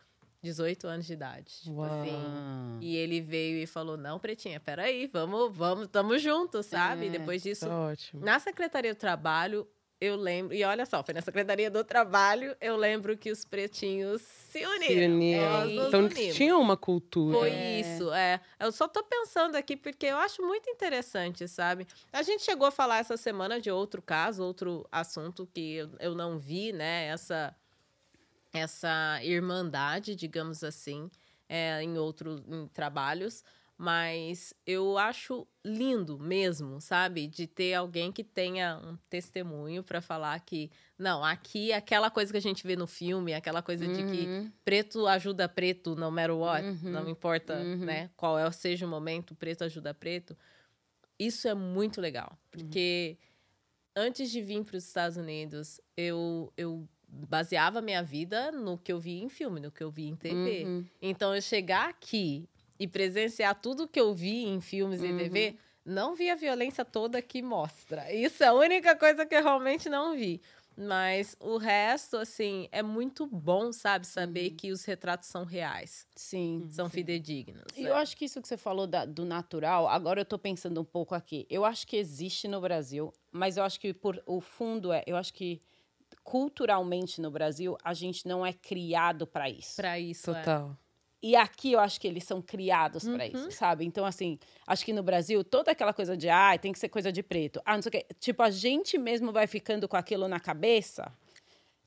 18 anos de idade. Tipo Uau. assim. E ele veio e falou: Não, Pretinha, peraí, vamos, vamos, tamo juntos, sabe? É, Depois disso, Tá ótimo. na Secretaria do Trabalho, eu lembro, e olha só, foi na Secretaria do Trabalho, eu lembro que os pretinhos se uniram. Se uniram. Então unimos. tinha uma cultura. Foi É. isso, é. Eu só tô pensando aqui porque eu acho muito interessante, sabe? A gente chegou a falar essa semana de outro caso, outro assunto que eu, eu não vi, né? Essa, essa irmandade, digamos assim, é, em outros trabalhos. Mas eu acho lindo mesmo, sabe? De ter alguém que tenha um testemunho para falar que, não, aqui é aquela coisa que a gente vê no filme, aquela coisa de que Uhum. preto ajuda preto, no matter what, Uhum. não importa, Uhum. né, qual é, seja o momento, preto ajuda preto. Isso é muito legal, porque antes de vir para os Estados Unidos, eu, eu baseava minha vida no que eu vi em filme, no que eu vi em TV. Uhum. Então, eu chegar aqui e presenciar tudo que eu vi em filmes e Uhum. TV, não vi a violência toda que mostra. Isso é a única coisa que eu realmente não vi. Mas o resto, assim, é muito bom, sabe? Saber Uhum. que os retratos são reais, Sim. são fidedignos. E é. eu acho que isso que você falou da- do natural, agora eu tô pensando um pouco aqui. Eu acho que existe no Brasil, mas eu acho que por o fundo é, eu acho que culturalmente no Brasil a gente não é criado para isso. Pra isso, é. E aqui eu acho que eles são criados para Uhum. isso, sabe? Então assim, acho que no Brasil toda aquela coisa de ah, tem que ser coisa de preto. Ah, não sei o quê. Tipo, a gente mesmo vai ficando com aquilo na cabeça.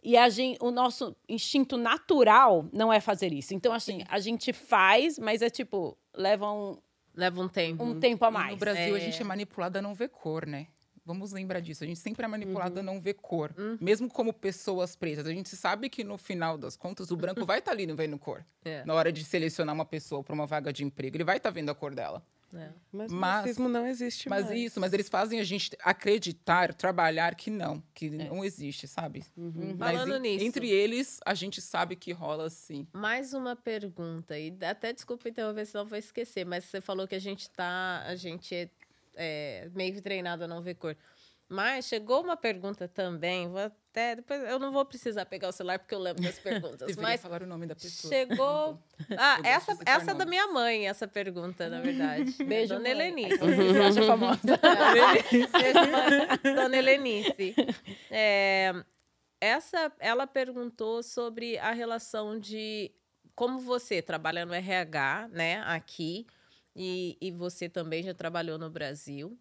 E a gente, o nosso instinto natural não é fazer isso. Então, assim, a gente faz, mas é tipo, leva um, Leva um tempo. um tempo a E mais. no Brasil, a É. gente é manipulada a não ver cor, né? Vamos lembrar disso. A gente sempre é manipulada a Uhum. não ver cor. Mesmo como pessoas pretas. A gente sabe que no final das contas, o branco vai estar ali não vendo cor. É, Na hora de selecionar uma pessoa para uma vaga de emprego, ele vai estar vendo a cor dela. é. Mas, o Mas- racismo não existe Mas mais. isso, mas eles fazem a gente acreditar, trabalhar que não, que não existe, sabe? Mas Falando en- nisso. entre eles, a gente sabe que rola sim. Mais uma pergunta, e até desculpa interromper, senão eu vou esquecer, mas você falou que a gente tá. A gente é, meio que treinado a não ver cor. Mas chegou uma pergunta também, vou até. Depois eu não vou precisar pegar o celular porque eu lembro das [laughs] perguntas. Mas falar o nome da pessoa. chegou. [laughs] Ah, Eu essa, essa é da minha mãe, essa pergunta, na verdade. [laughs] Beijo, Dona. Helenice. Você acha famosa? Beijo. Dona Helenice. É, essa, ela perguntou sobre a relação de como você trabalha no RH, né, aqui, e, e você também já trabalhou no Brasil.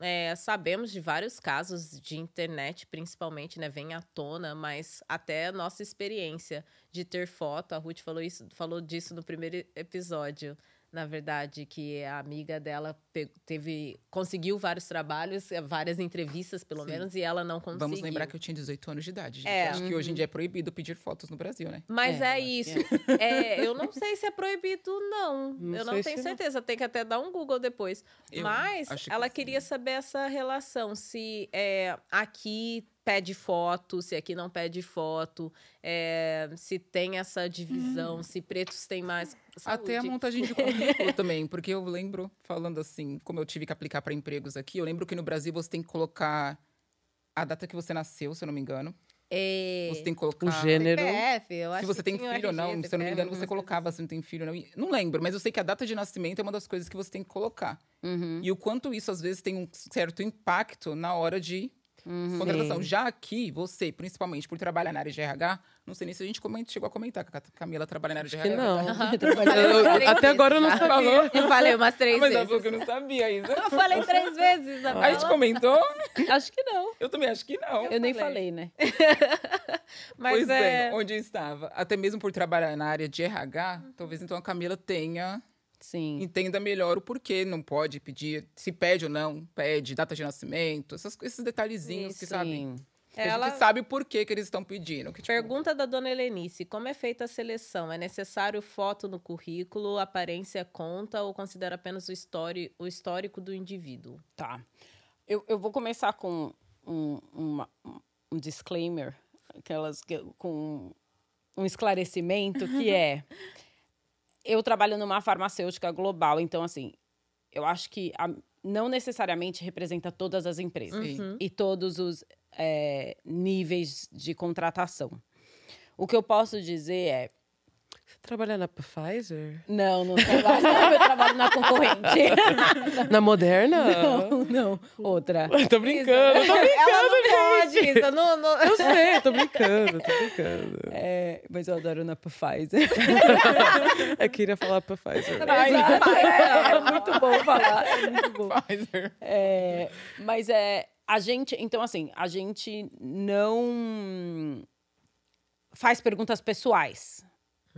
É, sabemos de vários casos de internet, principalmente, né, vem à tona, mas até a nossa experiência de ter foto, a Ruth falou, isso, falou disso no primeiro episódio, na verdade, que a amiga dela teve, conseguiu vários trabalhos, eh, várias entrevistas, pelo Sim. menos, e ela não conseguiu. Vamos lembrar que eu tinha 18 anos de idade. Gente. É. Acho que hoje em dia é proibido pedir fotos no Brasil, né? Mas É, é, isso. [laughs] É, eu não sei se é proibido, não. Não eu não tenho se não. certeza. Tem que até dar um Google depois. Eu Mas que ela queria saber essa relação. Se é, aqui pede foto, se aqui não pede foto, é, se tem essa divisão, se pretos têm mais. Até a Saúde. montagem de currículo também, porque eu lembro, falando assim, como eu tive que aplicar para empregos aqui, eu lembro que no Brasil você tem que colocar a data que você nasceu, se eu não me engano. É... Você tem que colocar. O gênero. CPF, eu acho Se você que tem filho ou não, se eu não me engano, CPF, você colocava se não tem filho ou não. Não lembro, mas eu sei que a data de nascimento é uma das coisas que você tem que colocar. Uhum. E o quanto isso, às vezes, tem um certo impacto na hora de contratação. Sim. Já aqui, você, principalmente por trabalhar na área de RH, não sei nem se a gente coment- chegou a comentar que a Camila trabalha na área de Que RH. não. [laughs] Eu- Três até agora eu não sabia. Eu falei umas três Mas ela vezes. falou que eu não sabia Isa. Eu falei três vezes, Isabela. A gente comentou? Acho que não. Eu também acho que não. Eu, nem falei. falei, né? [laughs] Mas pois é... bem, onde eu estava. Até mesmo por trabalhar na área de RH, talvez então a Camila tenha, Sim. entenda melhor o porquê não pode pedir, se pede ou não, pede, data de nascimento, essas- esses detalhezinhos que sabe. Sim. Que A Ela- gente sabe por que, que eles estão pedindo. Que, tipo, Pergunta da dona Helenice: como é feita a seleção? É necessário foto no currículo, aparência conta ou considera apenas o, históri- o histórico do indivíduo? Tá. Eu, eu vou começar com um, uma- um disclaimer, aquelas que- com um esclarecimento que [laughs] é eu trabalho numa farmacêutica global, então assim, eu acho que a- não necessariamente representa todas as empresas Sim. e todos os é, níveis de contratação. O que eu posso dizer é Você trabalha na Pfizer? não, não trabalho, eu trabalho na concorrente. Na Moderna? [laughs] Não, não, outra. [laughs] tô brincando, tô Ela não pode, Isa. Não, não... Eu sei, tô brincando, tô brincando. É, mas eu adoro na Pfizer. Eu queria falar Pfizer. é muito bom falar. É muito bom. Pfizer. É, mas é. A gente. Então, assim, a gente não faz perguntas pessoais.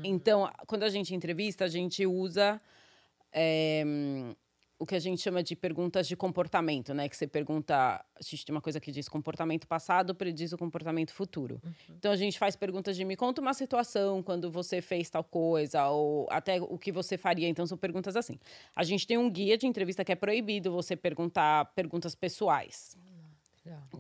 Então, quando a gente entrevista, a gente usa é, o que a gente chama de perguntas de comportamento, né? Que você pergunta. A gente tem uma coisa que diz comportamento passado prediz o comportamento futuro. Então a gente faz perguntas de me conta uma situação quando você fez tal coisa, ou até o que você faria. Então são perguntas assim. A gente tem um guia de entrevista que é proibido você perguntar perguntas pessoais.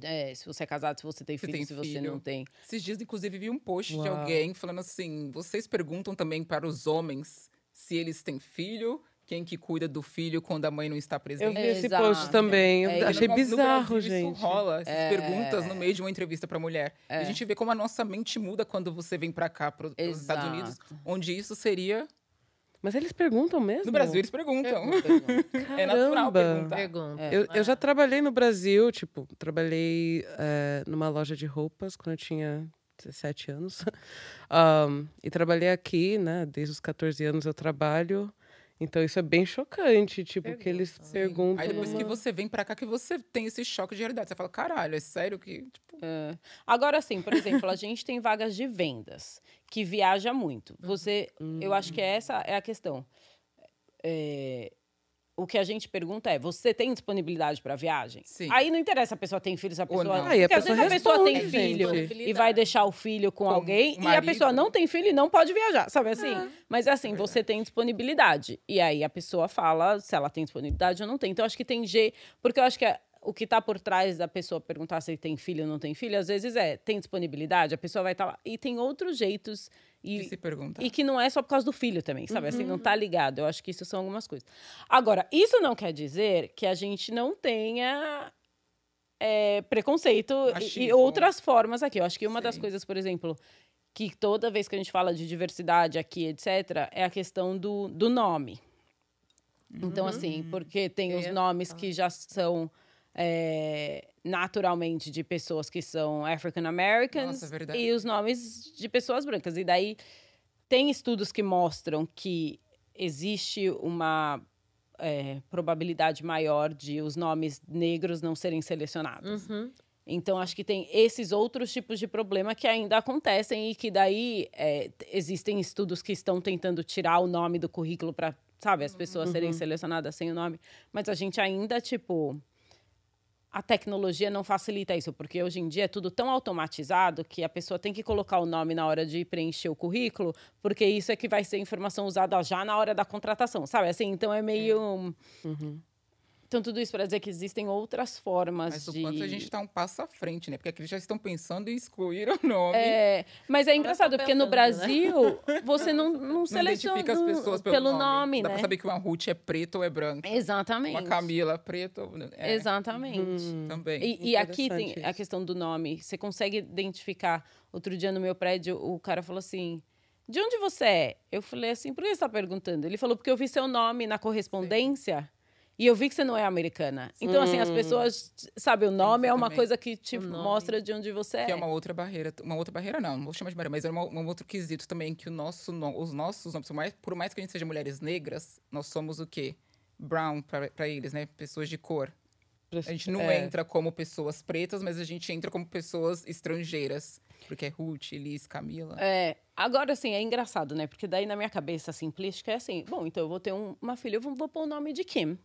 É, se você é casado, se você tem Se filho, tem se você filho. não tem. Esses dias, inclusive, vi um post de Uau. alguém falando assim: vocês perguntam também para os homens se eles têm filho, quem que cuida do filho quando a mãe não está presente. Eu vi esse Exato. post também. É, achei No- no bizarro, Brasil, gente. Isso rola, essas É. perguntas no meio de uma entrevista para mulher. E a gente vê como a nossa mente muda quando você vem para cá, para os Estados Unidos, onde isso seria. Mas eles perguntam mesmo? No Brasil, eles perguntam. É Caramba. natural perguntar. Pergunta. Eu, eu já trabalhei no Brasil, tipo, trabalhei eh, numa loja de roupas quando eu tinha 17 anos. [laughs] Ahn, e trabalhei aqui, né? Desde os 14 anos eu trabalho. Então isso é bem chocante, tipo, que eles perguntam. Aí depois que você vem pra cá, que você tem esse choque de realidade. Você fala, caralho, é sério que. Tipo, É. Agora, assim, por exemplo, a gente tem vagas de vendas que viaja muito. Você, eu acho que essa é a questão. É, o que a gente pergunta é: você tem disponibilidade para viagem? Sim. Aí não interessa se a pessoa tem filho, se a Ou pessoa. não. Aí a Porque às pessoa vezes a pessoa tem filho gente. e vai deixar o filho com, Com alguém e a pessoa não tem filho e não pode viajar, sabe assim? Mas assim, você tem disponibilidade. E aí a pessoa fala se ela tem disponibilidade ou não tem. Então acho que tem G, porque eu acho que é- o que está por trás da pessoa perguntar se tem filho ou não tem filho, às vezes é, tem disponibilidade, a pessoa vai estar lá. E tem outros jeitos. de E, se perguntar. e que não é só por causa do filho também, sabe? Assim, não tá ligado. Eu acho que isso são algumas coisas. Agora, isso não quer dizer que a gente não tenha é, preconceito e- e outras formas aqui. Eu acho que uma das Sim. coisas, por exemplo, que toda vez que a gente fala de diversidade aqui, etc., é a questão do, do nome. Então, assim, porque tem os nomes que já são é, naturalmente de pessoas que são African Americans Nossa, verdade. e os nomes de pessoas brancas. E daí tem estudos que mostram que existe uma é, probabilidade maior de os nomes negros não serem selecionados. Uhum. Então, acho que tem esses outros tipos de problema que ainda acontecem e que daí é, existem estudos que estão tentando tirar o nome do currículo para, sabe, as pessoas serem selecionadas sem o nome. Mas a gente ainda, tipo. A tecnologia não facilita isso, porque hoje em dia é tudo tão automatizado que a pessoa tem que colocar o nome na hora de preencher o currículo, porque isso é que vai ser informação usada já na hora da contratação, sabe? Assim, então é meio Então, tudo isso para dizer que existem outras formas Mas o de. quanto a gente tá um passo à frente, né? Porque aqui eles já estão pensando em excluir o nome. É, mas é engraçado, porque no né? Brasil você não, não não seleciona identifica as pessoas pelo, pelo nome, Dá né? pra saber que uma Ruth é preta ou é branca. Exatamente. Uma Camila preta ou... É, Exatamente. Também. E, e aqui tem Interessante a isso. questão do nome. Você consegue identificar. Outro dia no meu prédio, o cara falou assim: De onde você é? Eu falei assim: Por que você está perguntando? Ele falou: Porque eu vi seu nome na correspondência. E eu vi que você não é americana. Então, assim, as pessoas, sabe, o nome é uma coisa que te mostra de onde você é. Que é uma outra barreira. Uma outra barreira, não, não vou chamar de barreira, mas é uma- um outro quesito também, que o nosso, no- os nossos nomes, por mais, que a gente seja mulheres negras, nós somos o quê? Brown para eles, né? Pessoas de cor. A gente não É. entra como pessoas pretas, mas a gente entra como pessoas estrangeiras. Porque é Ruth, Liz, Camila. É, agora, assim, é engraçado, né? Porque daí na minha cabeça simplística é assim: bom, então eu vou ter um- uma filha, eu vou, vou pôr o nome de Kim.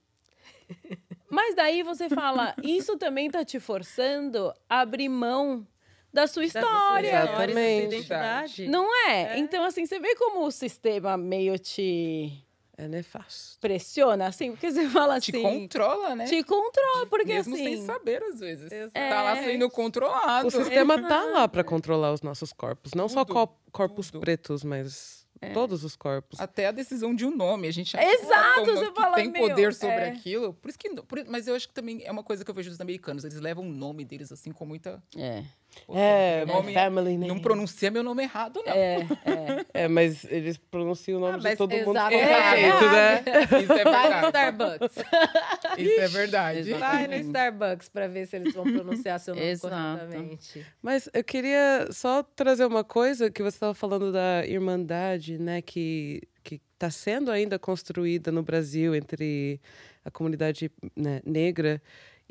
Mas daí você fala, isso também tá te forçando a abrir mão da sua história. Exatamente. da sua identidade. Não é? Então, assim, você vê como o sistema meio te É nefasto. pressiona, assim? Porque você fala Te assim. controla, né? Te controla, porque Mesmo assim. sem saber, às vezes. Exato. Tá lá sendo controlado. O [laughs] sistema tá lá para controlar os nossos corpos. Não só Tudo, co- corpos tudo. pretos, mas todos os corpos. Até a decisão de um nome. A gente Exato, você que fala, tem meu, poder sobre é. aquilo. Por isso que. por- mas eu acho que também é uma coisa que eu vejo dos americanos. Eles levam o nome deles assim com muita. É, É, meu nome family name. Não pronuncia meu nome errado, não. é, é. [laughs] É, mas eles pronunciam o nome Ah, de todo mundo qualquer É. jeito, né? Isso é Vai no verdade. Starbucks. [laughs] Isso é verdade. Vai no Starbucks pra ver se eles vão pronunciar seu nome Exato. corretamente. Mas eu queria só trazer uma coisa que você estava falando da irmandade, né, que que está sendo ainda construída no Brasil entre a comunidade né, negra.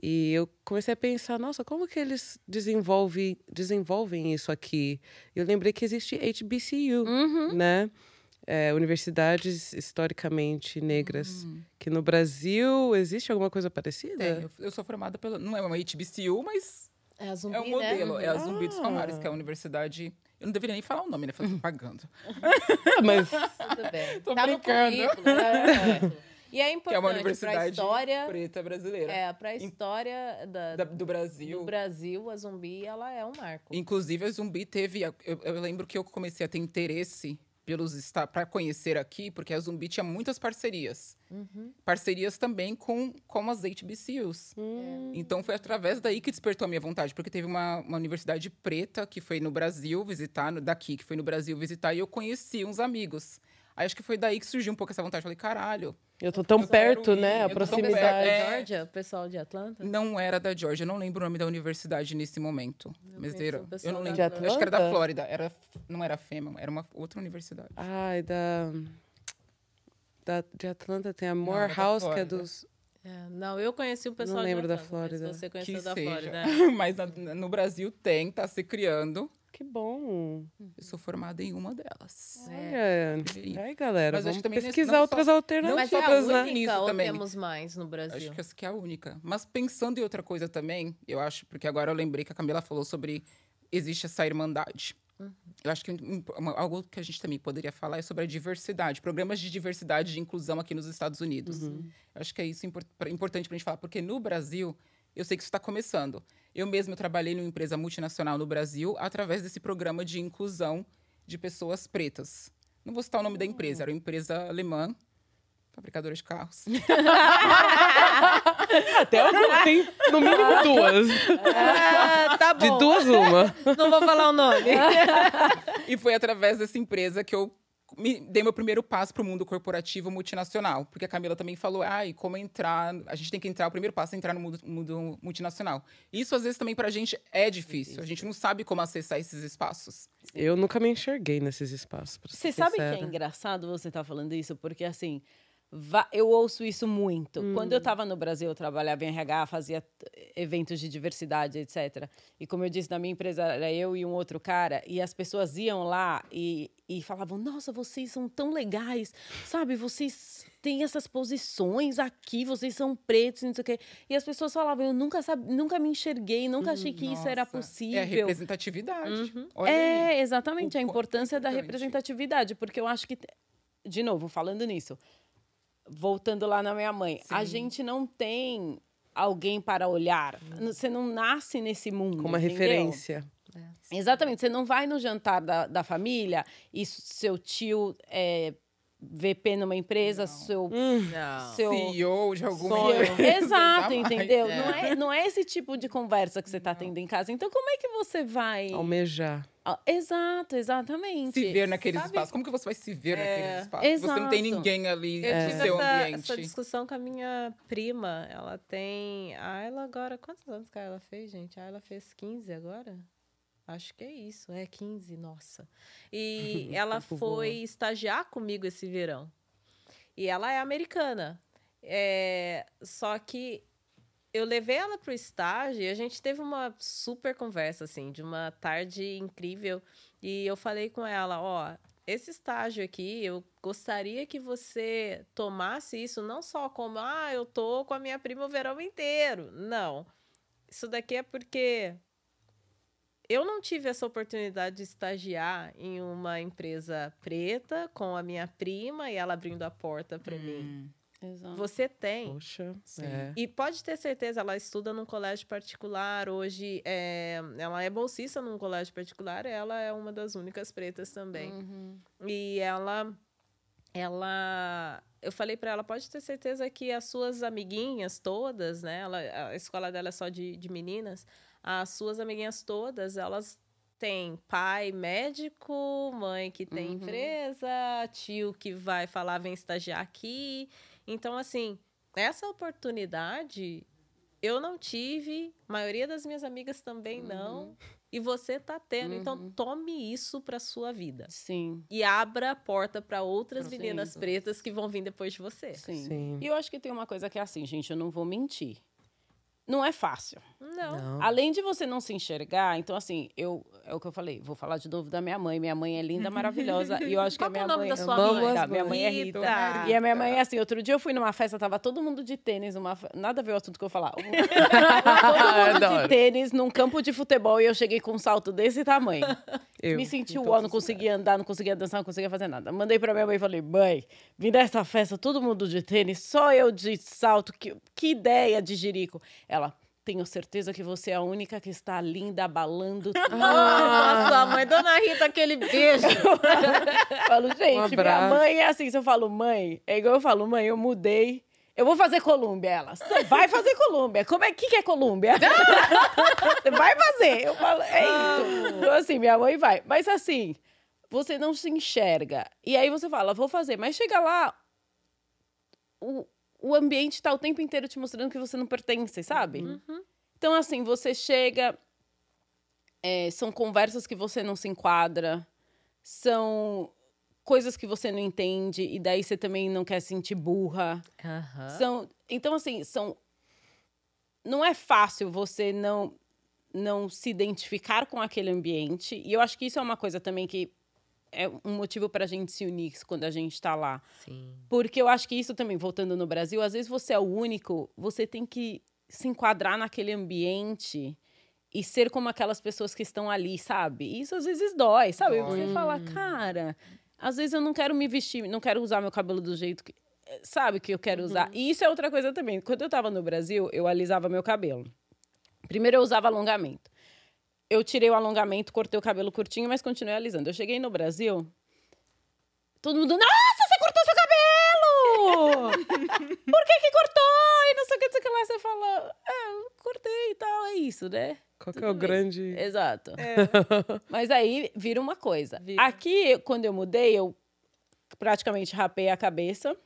E eu comecei a pensar, nossa, como que eles desenvolvem, desenvolvem isso aqui? Eu lembrei que existe HBCU, Uhum. né? É, universidades historicamente negras. Que no Brasil existe alguma coisa parecida? Tem, eu, eu sou formada pela. Não é uma HBCU, mas É a zumbi, é um modelo. né? É a Zumbi dos Ah. Palmares, que é a universidade. Eu não deveria nem falar o nome, né? Falei [laughs] propaganda. Ah, mas Tudo bem. Tô tá brincando. no currículo. currículo. [laughs] E é Que é importante uma pra universidade história... preta brasileira. É, pra história da, da- do Brasil. do Brasil, a zumbi, ela é um marco. Inclusive, a Zumbi teve. Eu, eu lembro que eu comecei a ter interesse pelos para conhecer aqui, porque a Zumbi tinha muitas parcerias. Uhum. Parcerias também com, com as HBCUs. Hum. Então foi através daí que despertou a minha vontade, porque teve uma, uma universidade preta que foi no Brasil visitar, daqui, que foi no Brasil visitar, e eu conheci uns amigos. Aí acho que foi daí que surgiu um pouco essa vontade. Falei, caralho, eu tô tão Eu perto, ir, né? A eu proximidade. perto, é. Georgia, o pessoal de Atlanta? não era da Georgia, eu não lembro o nome da universidade nesse momento. Mas conheço era, eu não da lembro. Atlanta. Eu acho que era da Flórida. Era, não era FEMA, era uma outra universidade. Ai, da, da. De Atlanta tem a da Morehouse, que é dos. É, não, eu conheci o pessoal lembro de da mas Flórida. Você Que conheceu da seja. Flórida. é. [laughs] Mas no Brasil tem, tá se criando. Que bom. Eu sou formada em uma delas. É. Olha. Aí, galera, Mas acho vamos que também nesse- pesquisar não só- outras não alternativas, Mas é a né? única nisso ou também. temos mais no Brasil? Acho que essa que é a única. Mas pensando em outra coisa também, eu acho, porque agora eu lembrei que a Camila falou sobre existe essa irmandade. Eu acho que um- uma- algo que a gente também poderia falar é sobre a diversidade, programas de diversidade e de inclusão aqui nos Estados Unidos. Eu acho que é isso impor- pra- importante para a gente falar, porque no Brasil, eu sei que isso está começando. Eu mesma eu trabalhei numa empresa multinacional no Brasil através desse programa de inclusão de pessoas pretas. Não vou citar o nome da empresa, era uma empresa alemã, fabricadora de carros. [laughs] Até alguma, tem no mínimo duas. Ah, tá De bom. duas, uma. Não vou falar o nome. E foi através dessa empresa que eu me dei meu primeiro passo para o mundo corporativo multinacional. Porque a Camila também falou, ai, como entrar... A gente tem que entrar, o primeiro passo é entrar no mundo, mundo multinacional. Isso, às vezes, também para a gente é difícil. A gente não sabe como acessar esses espaços. Eu nunca me enxerguei nesses espaços. Você sabe que é engraçado você estar falando isso? Porque, assim, eu ouço isso muito. Quando eu estava no Brasil, eu trabalhava em RH, fazia t- eventos de diversidade, etc. E, como eu disse, na minha empresa era eu e um outro cara, e as pessoas iam lá e, e falavam: Nossa, vocês são tão legais, sabe? Vocês têm essas posições aqui, vocês são pretos, não sei o quê. E as pessoas falavam: Eu nunca, nunca me enxerguei, nunca achei que isso era Nossa, possível. É a representatividade. Olha É, aí. exatamente, O a importância da representatividade, porque eu acho que, de novo, falando nisso, voltando lá na minha mãe, a Sim. gente não tem alguém para olhar. Você não nasce nesse mundo. Com uma entendeu? referência. Exatamente. Você não vai no jantar da, da família e seu tio é VP numa empresa, seu. Não. seu CEO de alguma [laughs] empresa, Exato, entendeu? É. Não, é, não é esse tipo de conversa que você está tendo em casa. Então, como é que você vai. Almejar. Ah, Exato, exatamente. Se ver naqueles Sabe- espaços. Como que você vai se ver É, naqueles espaços? Você não tem exato. ninguém ali Eu no seu essa, ambiente. essa discussão com a minha prima. Ela tem. A Ayla agora. Quantos anos que a Ayla fez, gente? A Ayla fez 15 agora? Acho que é isso. É 15, nossa. E [laughs] ela foi estagiar comigo esse verão. E ela é americana. É, só que eu levei ela pro estágio e a gente teve uma super conversa, assim, de uma tarde incrível. E eu falei com ela, ó, esse estágio aqui, eu gostaria que você tomasse isso não só como, ah, eu tô com a minha prima o verão inteiro. Não. Isso daqui é porque eu não tive essa oportunidade de estagiar em uma empresa preta com a minha prima e ela abrindo a porta para mim. Exato. Você tem. Poxa. Sim. É. E pode ter certeza, ela estuda num colégio particular hoje. é, ela é bolsista num colégio particular, ela é uma das únicas pretas também. Uhum. E ela. Ela. Eu falei pra ela, pode ter certeza que as suas amiguinhas todas, né? Ela, a escola dela é só de, de meninas. As suas amiguinhas todas, elas têm pai médico, mãe que tem Uhum. empresa, tio que vai falar, vem estagiar aqui. Então, assim, essa oportunidade eu não tive, a maioria das minhas amigas também não. E você tá tendo. Então, Uhum. tome isso pra sua vida Sim, e abra a porta para outras Sim. meninas pretas que vão vir depois de você. sim. Sim. E eu acho que tem uma coisa que é assim, gente, eu não vou mentir. Não é fácil. Não. Não. Além de você não se enxergar, então assim, eu é o que eu falei, vou falar de novo da minha mãe. Minha mãe é linda, maravilhosa. E eu acho que Qual a que é minha o nome mãe. da sua Vamos mãe? Tá, minha mãe é Rita. Rita. E a minha mãe é assim, outro dia eu fui numa festa, tava todo mundo de tênis, uma nada a ver o assunto que eu falar. [laughs] todo mundo de tênis num campo de futebol e eu cheguei com um salto desse tamanho. Eu. Me senti todos não conseguia andar, não conseguia dançar, não conseguia fazer nada. Mandei pra minha mãe e falei, mãe, vim dessa festa, todo mundo de tênis, só eu de salto, que, que ideia de jirico. Ela, tenho certeza que você é a única que está linda, abalando [laughs] tudo. Nossa, mãe, dona Rita, aquele beijo. [laughs] falo, gente, minha abraço. mãe é assim, se eu falo, mãe, é igual eu falo, mãe, eu mudei. Eu vou fazer Colômbia, ela. Você vai fazer Colômbia. Como é que, que é Colômbia? Você [laughs] vai fazer. Eu falo, é isso. Então, assim, minha mãe vai. Mas assim, você não se enxerga. E aí você fala, vou fazer. Mas chega lá, o, o ambiente tá o tempo inteiro te mostrando que você não pertence, sabe? Então, assim, você chega. é, são conversas que você não se enquadra. São coisas que você não entende. E daí você também não quer sentir burra. Aham. São, então, assim, são. Não é fácil você não não se identificar com aquele ambiente. E eu acho que isso é uma coisa também que é um motivo para a gente se unir quando a gente está lá. Sim. Porque eu acho que isso também, voltando no Brasil, às vezes você é o único, você tem que se enquadrar naquele ambiente e ser como aquelas pessoas que estão ali, sabe? E isso às vezes dói, sabe? Dói. Você fala, cara, às vezes eu não quero me vestir, não quero usar meu cabelo do jeito que. Sabe que eu quero usar. E isso é outra coisa também. Quando eu tava no Brasil, eu alisava meu cabelo. Primeiro eu usava alongamento. Eu tirei o alongamento, cortei o cabelo curtinho, mas continuei alisando. Eu cheguei no Brasil, todo mundo, nossa, você cortou seu cabelo! [laughs] Por que que cortou? E não sei o que, não sei o que lá. Você fala, é, eu cortei e tal, é isso, né? Qual que é o grande. Exato. [laughs] Mas aí vira uma coisa. Vira. Aqui, quando eu mudei, eu praticamente rapei a cabeça.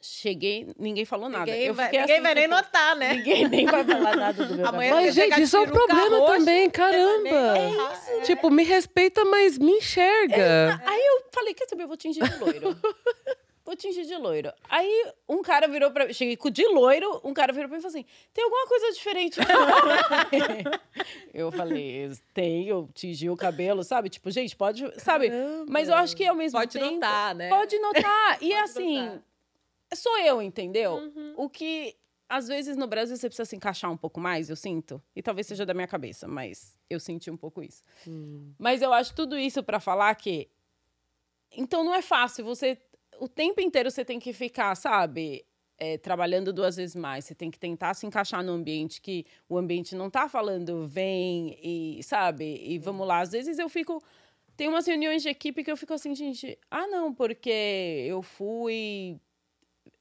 Cheguei, ninguém falou nada. Ninguém, eu vai, ninguém assim, vai nem tipo, notar, né? Ninguém nem vai falar nada do meu Amanhã cabelo. Mas, gente, isso é um problema roxa, também, caramba. É isso. Tipo, me respeita, mas me enxerga. Aí eu falei, quer saber, eu vou tingir de loiro. [laughs] vou tingir de loiro. Aí um cara virou pra mim, cheguei com de loiro, um cara virou pra mim e falou assim, tem alguma coisa diferente? [laughs] eu falei, tem, eu tingi o cabelo, sabe? Tipo, gente, pode, sabe? Mas eu acho que ao mesmo Pode tempo... notar, né? Pode notar. E Pode assim, notar. Sou eu, entendeu? Uhum. O que às vezes no Brasil você precisa se encaixar um pouco mais, eu sinto. E talvez seja da minha cabeça, mas eu senti um pouco isso. Mas eu acho tudo isso pra falar que. Então não é fácil. Você. o tempo inteiro você tem que ficar, sabe? é, trabalhando duas vezes mais. Você tem que tentar se encaixar no ambiente que o ambiente não tá falando vem e, sabe, e vamos lá. Às vezes eu fico. Tem umas reuniões de equipe que eu fico assim, gente, ah, não, porque eu fui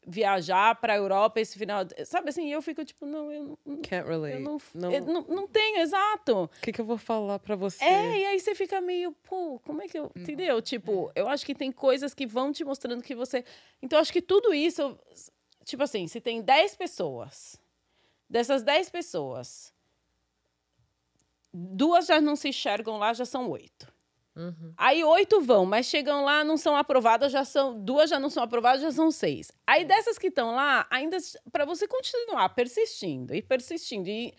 viajar para a Europa esse final. Sabe assim, eu fico tipo, não, eu não. Can't relate. Eu não, não, eu não, não tenho, exato. O que, que eu vou falar pra você? É, e aí você fica meio, pô, como é que eu. Entendeu? Tipo, eu acho que tem coisas que vão te mostrando que você. Então, eu acho que tudo isso tipo assim, se tem 10 pessoas, dessas 10 pessoas, duas já não se enxergam lá, já são oito. Uhum. Aí oito vão, mas chegam lá, não são aprovadas, já são duas já não são aprovadas, já são seis. Aí dessas que estão lá, ainda para você continuar persistindo e persistindo e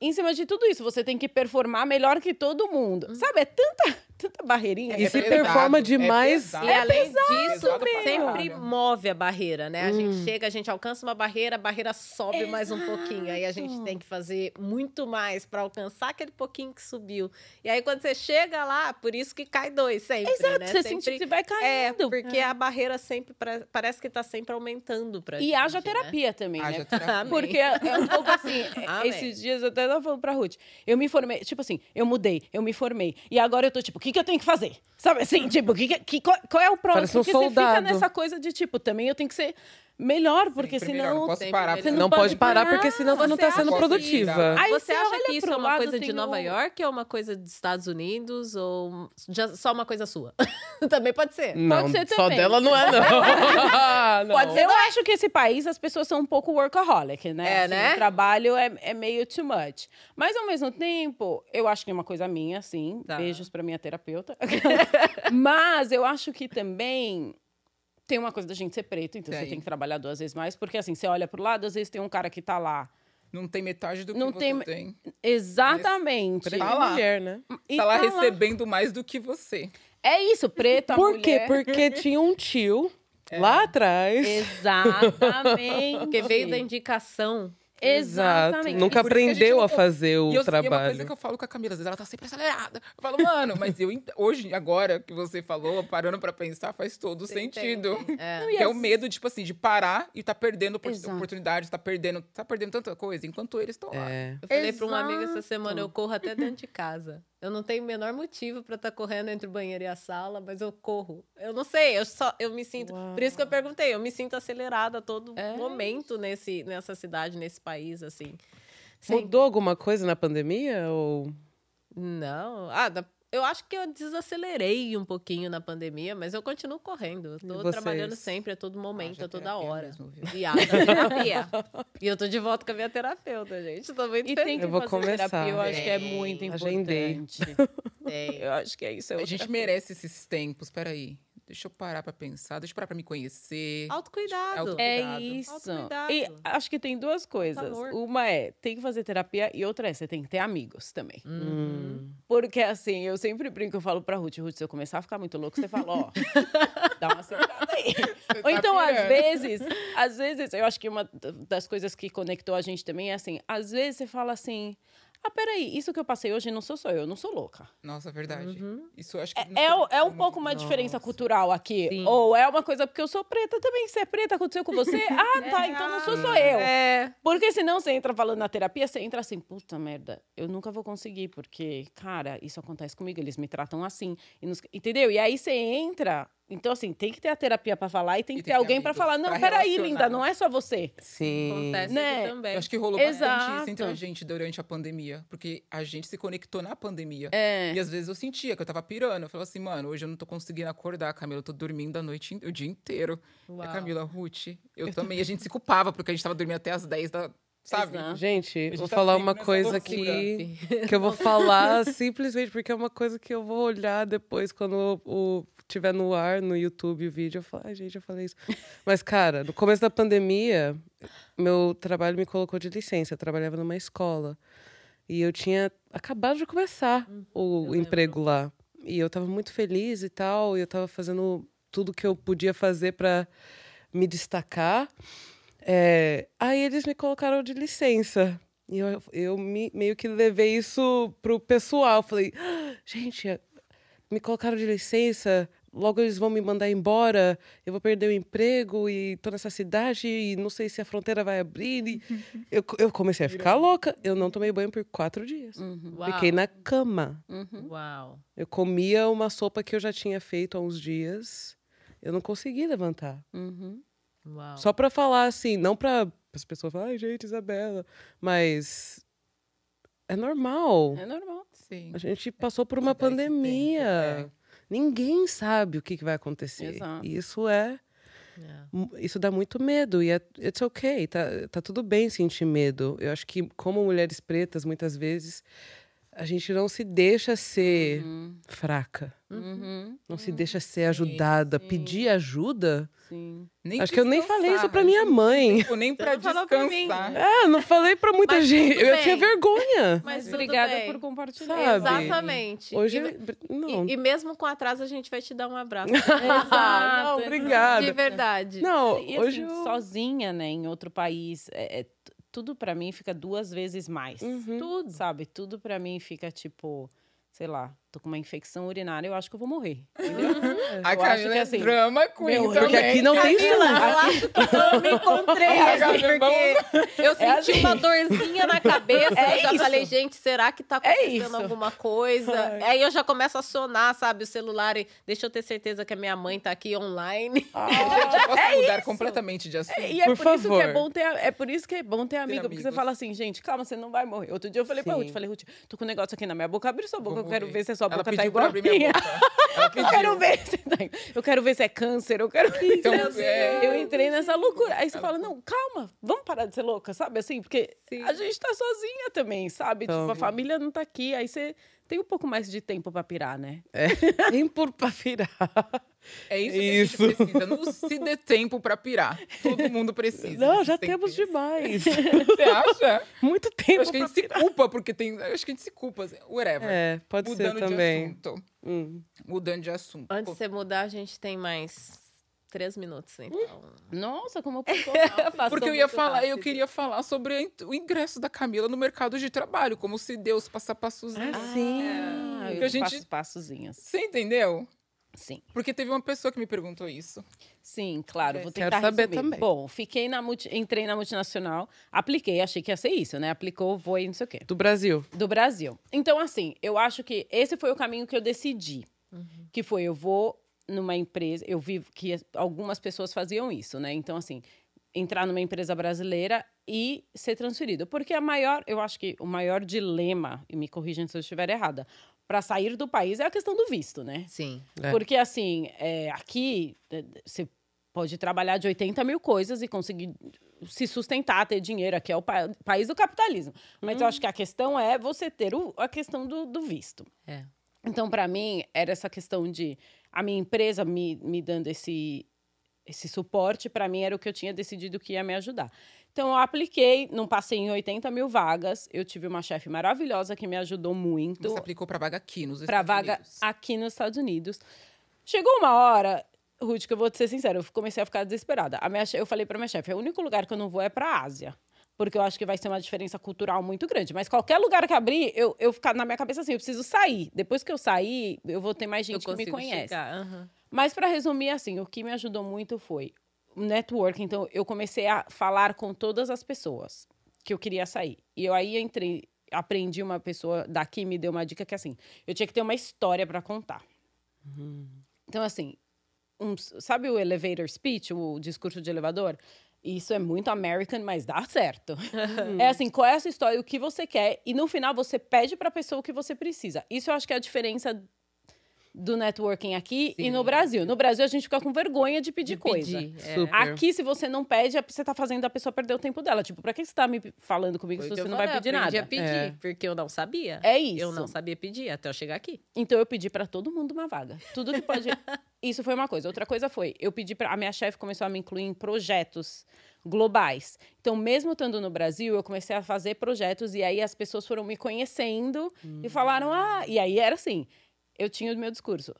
em cima de tudo isso, você tem que performar melhor que todo mundo. Uhum. Sabe, é tanta tanta barreirinha. E é se pesado, performa demais. É e além é disso, sempre move a barreira, né? A hum. gente chega, a gente alcança uma barreira, a barreira sobe Exato. mais um pouquinho. Aí a gente tem que fazer muito mais para alcançar aquele pouquinho que subiu. E aí quando você chega lá, por isso que cai dois sempre, Exato, né? Você sempre, sente que vai caindo. É, porque é. a barreira sempre parece que tá sempre aumentando pra E gente, haja né? terapia também, haja né? Terapia. [laughs] Porque é, é um pouco assim, esses dias eu tava falando pra Ruth, eu me formei, tipo assim, eu mudei, eu me formei, e agora eu tô tipo, o que que eu tenho que fazer? Sabe assim, tipo, que, que, qual, qual é o próximo? Parece um porque soldado. você fica nessa coisa de, tipo, também eu tenho que ser melhor, porque Sempre senão. melhor. Não posso parar. Você não, não pode parar, porque senão você não tá sendo produtiva. Aí você, você acha que isso é uma coisa de Nova o- York ou é uma coisa dos Estados Unidos ou já- só uma coisa sua? [laughs] Também pode ser. Não, ser só também. dela não é, não. Não. [laughs] [laughs] Pode ser Eu acho que esse país as pessoas são um pouco workaholic, né? É, Assim, né? O trabalho é, é meio too much. Mas ao mesmo tempo, eu acho que é uma coisa minha, sim. Tá. Beijos pra minha terapeuta. Mas eu acho que também tem uma coisa da gente ser preto, então você Tem. tem que trabalhar duas vezes mais, porque assim, você olha pro lado, às vezes tem um cara que tá lá. Não tem metade do que Não você tem- tem. Exatamente. Preta Tá lá. mulher, né? E Tá lá tá lá. recebendo mais do que você. É isso, preta, Por quê? mulher. Porque [laughs] tinha um tio É. lá atrás. Exatamente. [laughs] Porque veio da indicação. Exatamente. Nunca E a aprendeu não- a fazer o e, eu, e é uma trabalho. coisa que eu falo com a Camila, às vezes ela tá sempre acelerada. Eu falo, mano, mas eu hoje, agora que você falou, parando pra pensar, faz todo sentido. É. [laughs] Que é o medo, tipo assim, de parar e tá perdendo opor- Exato. oportunidades, tá perdendo, tá perdendo tanta coisa, enquanto eles estão lá. É. Eu falei pra um amigo essa Exato. semana, eu corro até dentro de casa. Eu não tenho o menor motivo pra estar correndo entre o banheiro e a sala, mas eu corro. Eu não sei, eu só eu me sinto. Por isso que eu perguntei, eu me sinto acelerada a todo É. momento nesse, nessa cidade, nesse país, assim. Sem- Mudou alguma coisa na pandemia? Ou... Não. Ah, da- eu acho que eu desacelerei um pouquinho na pandemia, mas eu continuo correndo. Eu tô trabalhando sempre, a todo momento, Haja a toda hora. mesmo, viu? E haja terapia. [laughs] e eu tô de volta com a minha terapeuta, gente. Tô muito E tem feliz. que Eu vou fazer começar. terapia, eu acho que é É. muito Agendei. importante. [laughs] Tem. Eu acho que é isso. é A gente merece esses tempos, peraí. Deixa eu parar pra pensar, deixa eu parar pra me conhecer. Autocuidado. Auto- É isso. Autocuidado. E acho que tem duas coisas. favor. Uma é, tem que fazer terapia e outra é, você tem que ter amigos também. Hum. Porque assim, eu sempre brinco, eu falo pra Ruth, Ruth, se eu começar a ficar muito louco, você fala, ó, [laughs] dá uma sentada aí. Ou tá então, às pirando. vezes, às vezes, eu acho que uma das coisas que conectou a gente também é assim, às vezes você fala assim, ah, peraí, isso que eu passei hoje não sou só eu, eu não sou louca. Nossa, verdade. Uhum. Isso eu acho que. É, é, é um pouco uma diferença Nossa. cultural aqui. Sim. Ou é uma coisa porque eu sou preta também. Se é preta, aconteceu com você? [laughs] Ah, tá, então não sou só eu. É. Porque senão você entra falando na terapia, você entra assim, puta merda, eu nunca vou conseguir, porque, cara, isso acontece comigo, eles me tratam assim. e nos- entendeu? E aí você entra. Então, assim, tem que ter a terapia pra falar e tem E que tem ter alguém pra amigos falar, não, pra peraí, linda, não é só você. Sim. Acontece Né? aqui também. Eu acho que rolou bastante Exato. isso entre a gente durante a pandemia. Porque a gente se conectou na pandemia. É. E às vezes eu sentia que eu tava pirando. Eu falava assim, mano, hoje eu não tô conseguindo acordar, Camila. Eu tô dormindo a noite, o dia inteiro. E Uau. a Camila, Ruth, eu também. E a gente se culpava, porque a gente tava dormindo até as 10 da. Sabe? Exato. Gente, gente vou tá falar uma coisa que, que eu vou [laughs] falar simplesmente porque é uma coisa que eu vou olhar depois quando o, o tiver no ar, no YouTube, o vídeo. Eu falo, ai, gente, eu falei isso. Mas, cara, no começo da pandemia, meu trabalho me colocou de licença. Eu trabalhava numa escola. E eu tinha acabado de começar o emprego lá. E eu tava muito feliz e tal. E eu tava fazendo tudo que eu podia fazer para me destacar. É, aí eles me colocaram de licença. E eu, eu me- meio que levei isso pro pessoal. Falei, "Ah, gente, me colocaram de licença. logo eles vão me mandar embora, eu vou perder o emprego e tô nessa cidade e não sei se a fronteira vai abrir. E [laughs] eu, eu comecei a ficar louca. Eu não tomei banho por quatro dias. Uau. Fiquei na cama. Uau. Eu comia uma sopa que eu já tinha feito há uns dias. Eu não consegui levantar. Uhum. Uau. Só pra falar assim, não pra as pessoas falarem, ai, gente, Isabela. Mas é normal. É normal. Sim. A gente passou por uma Dá esse tempo, pandemia. é. Ninguém sabe o que, vai acontecer. Exato. E isso é. É. mu- Isso dá muito medo. E é it's okay. Tá, tá tudo bem sentir medo. Eu acho que, como mulheres pretas, muitas vezes, a gente não se deixa ser fraca. Uhum. Não se deixa ser ajudada. Pedir ajuda. Sim. Nem acho que eu nem falei isso descansar, pra minha mãe. Tipo, nem pra não falou pra descansar. É, não falei pra muita Mas gente. Eu tinha vergonha. Mas Obrigada bem. por compartilhar. Sabe? Exatamente. Hoje, E- não. E, e mesmo com atraso, a gente vai te dar um abraço. [laughs] Exato, não, obrigada. De verdade. Não, E hoje assim, eu... sozinha, né, em outro país, é, é tudo pra mim fica duas vezes mais. Uhum. Tudo, sabe? Tudo pra mim fica tipo, sei lá, tô com uma infecção urinária, eu acho que eu vou morrer. Entendeu? A Eu acho Camila que é assim, drama queen meu. Porque aqui não tem Camila, acho que [laughs] eu me encontrei, Ah, assim, Camila, porque eu senti assim. uma dorzinha na cabeça. É eu já isso. falei, gente, será que tá É acontecendo isso. alguma coisa? Aí eu já começo a acionar, sabe, o celular e deixa eu ter certeza que a minha mãe tá aqui online. Gente, eu posso [laughs] mudar completamente de assunto? E é Por por, isso que é bom ter, é por isso que é bom ter amigo, porque você fala assim, gente, calma, você não vai morrer. Outro dia eu falei pra Sim. Ruth, falei, Ruth, tô com um negócio aqui na minha boca, abre sua boca, Vou eu quero morrer. ver se a sua Ela boca tá pediu igual pra minha boca. [laughs] Eu quero ver se tá- eu quero ver se é câncer, eu quero ver Então, se é. Eu entrei nessa loucura. Aí você fala, não, calma, vamos parar de ser louca, sabe? Assim, porque Sim. a gente tá sozinha também, sabe? Tipo, Então. a família não tá aqui, aí você tem um pouco mais de tempo pra pirar, né? É, [laughs] nem por pra virar. É isso que Isso. a gente precisa. Não se dê tempo pra pirar. Todo mundo precisa. Não, já temos demais. [laughs] Você acha? Muito Eu tempo acho que a gente se culpa, porque tem. Eu acho que a gente se culpa. assim, Whatever. É, pode Mudando ser de também. assunto. Hum. Mudando de assunto. Antes de você mudar, a gente tem mais três minutos, então. Nossa, como [laughs] passou Passou Porque eu ia falar, eu rápido. queria falar sobre o ingresso da Camila no mercado de trabalho, como se Deus passar passos. sim. Ah, Porque eu a gente- faço passozinhos. Você entendeu? Sim. Porque teve uma pessoa que me perguntou isso. Sim, claro. Vou Quero tentar saber resumir. também. Bom, fiquei na multi- entrei na multinacional, apliquei, achei que ia ser isso, né? Aplicou, foi, não sei o quê. Do Brasil. Do Brasil. Então, assim, eu acho que esse foi o caminho que eu decidi. Que foi, eu vou numa empresa, eu vi que as- algumas pessoas faziam isso, né? Então, assim, entrar numa empresa brasileira e ser transferido. Porque a maior, eu acho que o maior dilema, e me corrijam se eu estiver errada, para sair do país é a questão do visto, né? Sim. É. Porque, assim, é, aqui é, você pode trabalhar de 80 mil coisas e conseguir se sustentar, ter dinheiro. Aqui é o pa- país do capitalismo. Mas eu acho que a questão é você ter o- a questão do, do visto. É. Então, para mim, era essa questão de a minha empresa me, me dando esse, esse suporte, para mim era o que eu tinha decidido que ia me ajudar. Então, eu apliquei, não passei em 80 mil vagas. Eu tive uma chefe maravilhosa que me ajudou muito Você aplicou pra vaga aqui nos para Estados vaga Unidos. aqui nos Estados Unidos. Chegou uma hora, Ruth, que eu vou te ser sincera, eu comecei a ficar desesperada. A minha, eu falei para minha chefe, o único lugar que eu não vou é para Ásia. Porque eu acho que vai ser uma diferença cultural muito grande. Mas qualquer lugar que abrir, eu, eu ficar na minha cabeça assim, eu preciso sair. Depois que eu sair, eu vou ter mais gente que me conhece. chegar, aham. Mas para resumir assim, o que me ajudou muito foi network. Então eu comecei a falar com todas as pessoas que eu queria sair. E eu aí entrei, aprendi uma pessoa daqui me deu uma dica que assim, eu tinha que ter uma história para contar. Então assim, um- sabe o elevator speech, o discurso de elevador? Isso é muito American, mas dá certo. [laughs] É assim, qual é a sua história, o que você quer, e no final você pede para a pessoa o que você precisa. Isso eu acho que é a diferença do networking aqui e no Brasil. No Brasil a gente fica com vergonha de pedir De coisa. pedir, é. Aqui, se você não pede, é porque você tá fazendo a pessoa perder o tempo dela. Tipo, pra que você tá me falando comigo Foi se você eu não vai pedir aprendi nada? a pedir, É. porque eu não sabia. É isso. Eu não sabia pedir até eu chegar aqui. Então eu pedi pra todo mundo uma vaga. Tudo que pode. [laughs] Isso foi uma coisa. Outra coisa foi, eu pedi para a minha chefe começou a me incluir em projetos globais. Então, mesmo estando no Brasil, eu comecei a fazer projetos e aí as pessoas foram me conhecendo e falaram: "Ah", e aí era assim, eu tinha o meu discurso.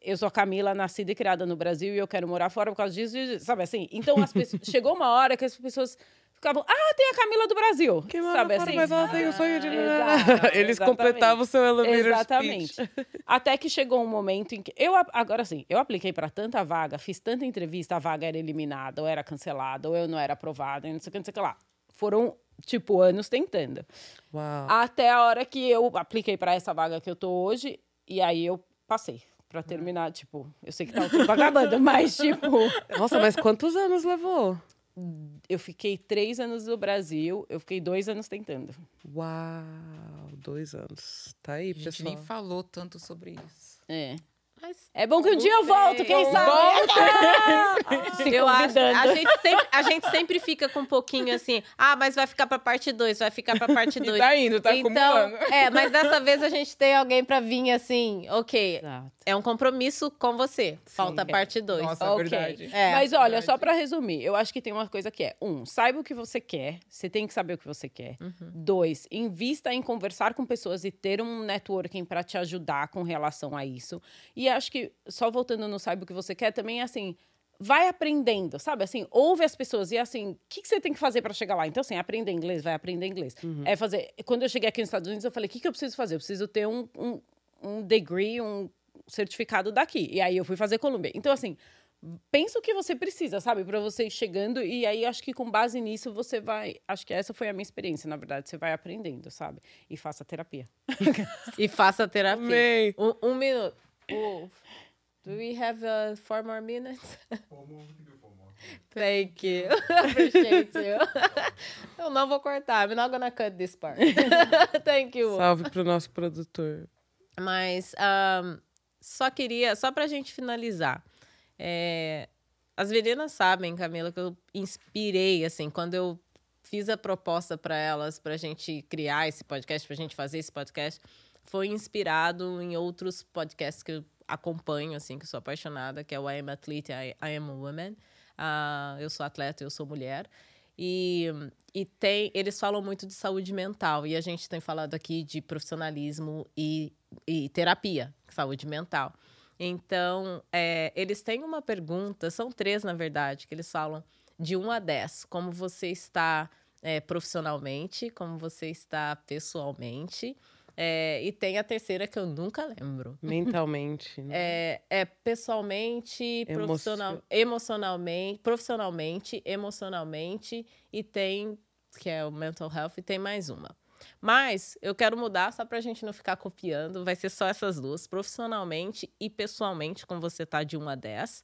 Eu sou a Camila, nascida e criada no Brasil e eu quero morar fora por causa disso, sabe assim? Então, as pessoas, [laughs] chegou uma hora que as pessoas ficavam, ah, tem a Camila do Brasil. Que sabe assim? mas ela tem o sonho de... Exato, Eles exatamente. completavam o seu elevator Exatamente. speech. Até que chegou um momento em que eu agora sim, eu apliquei para tanta vaga, fiz tanta entrevista, a vaga era eliminada, ou era cancelada, ou eu não era aprovada, não sei o que, não sei o que lá. Foram tipo anos tentando. Uau. Até a hora que eu apliquei para essa vaga que eu tô hoje, e aí eu passei. Pra terminar, tipo, eu sei que tá o tempo acabando, [laughs] mas, tipo, Nossa, mas quantos anos levou? eu fiquei três anos no Brasil, eu fiquei dois anos tentando. Uau, dois anos. Tá aí, A gente pessoal. nem falou tanto sobre isso. É. Mas É bom que um dia eu volto, quem sabe? Eu [laughs] acho, a gente, sempre, a gente sempre fica com um pouquinho assim, ah, mas vai ficar pra parte 2, vai ficar pra parte 2. [laughs] E tá indo, tá então, acumulando. é, mas dessa vez a gente tem alguém pra vir assim, ok, Exato. é um compromisso com você, falta a parte 2. Nossa, é Ok. verdade. É, Mas olha, verdade. só pra resumir, eu acho que tem uma coisa que é: um, saiba o que você quer, você tem que saber o que você quer. Dois, invista em conversar com pessoas e ter um networking pra te ajudar com relação a isso. E acho que, só voltando no saiba o que você quer, também é assim. Vai aprendendo, sabe? Assim, ouve as pessoas e assim, o que, que você tem que fazer pra chegar lá? Então, assim, aprender inglês, vai aprender inglês. É fazer. Quando eu cheguei aqui nos Estados Unidos, eu falei: o que, que eu preciso fazer? Eu preciso ter um, um, um degree, um certificado daqui. E aí eu fui fazer Columbia. Então, assim, pensa o que você precisa, sabe? Pra você ir chegando. E aí, acho que com base nisso, você vai. Acho que essa foi a minha experiência, na verdade. Você vai aprendendo, sabe? E faça terapia. [laughs] E faça terapia. Amei. Um, um minuto. Oh, do we have uh, four more minutes? [laughs] Thank you. [laughs] Appreciate you. [laughs] Eu não vou cortar. I'm not gonna cut this part. Thank you. Salve pro nosso produtor. Mas ahn, só queria, só pra gente finalizar. é, as meninas sabem, Camila, que eu inspirei, assim, quando eu fiz a proposta para elas, pra gente criar esse podcast, pra gente fazer esse podcast, foi inspirado em outros podcasts que eu acompanho, assim, que sou apaixonada, que é o I Am Athlete, I, I Am a Woman. Ah, eu sou atleta, eu sou mulher. E, e tem, eles falam muito de saúde mental. E a gente tem falado aqui de profissionalismo e, e terapia, saúde mental. Então, é, eles têm uma pergunta, são três, na verdade, que eles falam de 1 a 10. Como você está é, profissionalmente, como você está pessoalmente. É, e tem a terceira que eu nunca lembro. Mentalmente. né? É, é pessoalmente, profissional, emocionalmente, profissionalmente, emocionalmente e tem que é o mental health e tem mais uma. Mas eu quero mudar só pra gente não ficar copiando, vai ser só essas duas, profissionalmente e pessoalmente, como você tá de 1 a 10.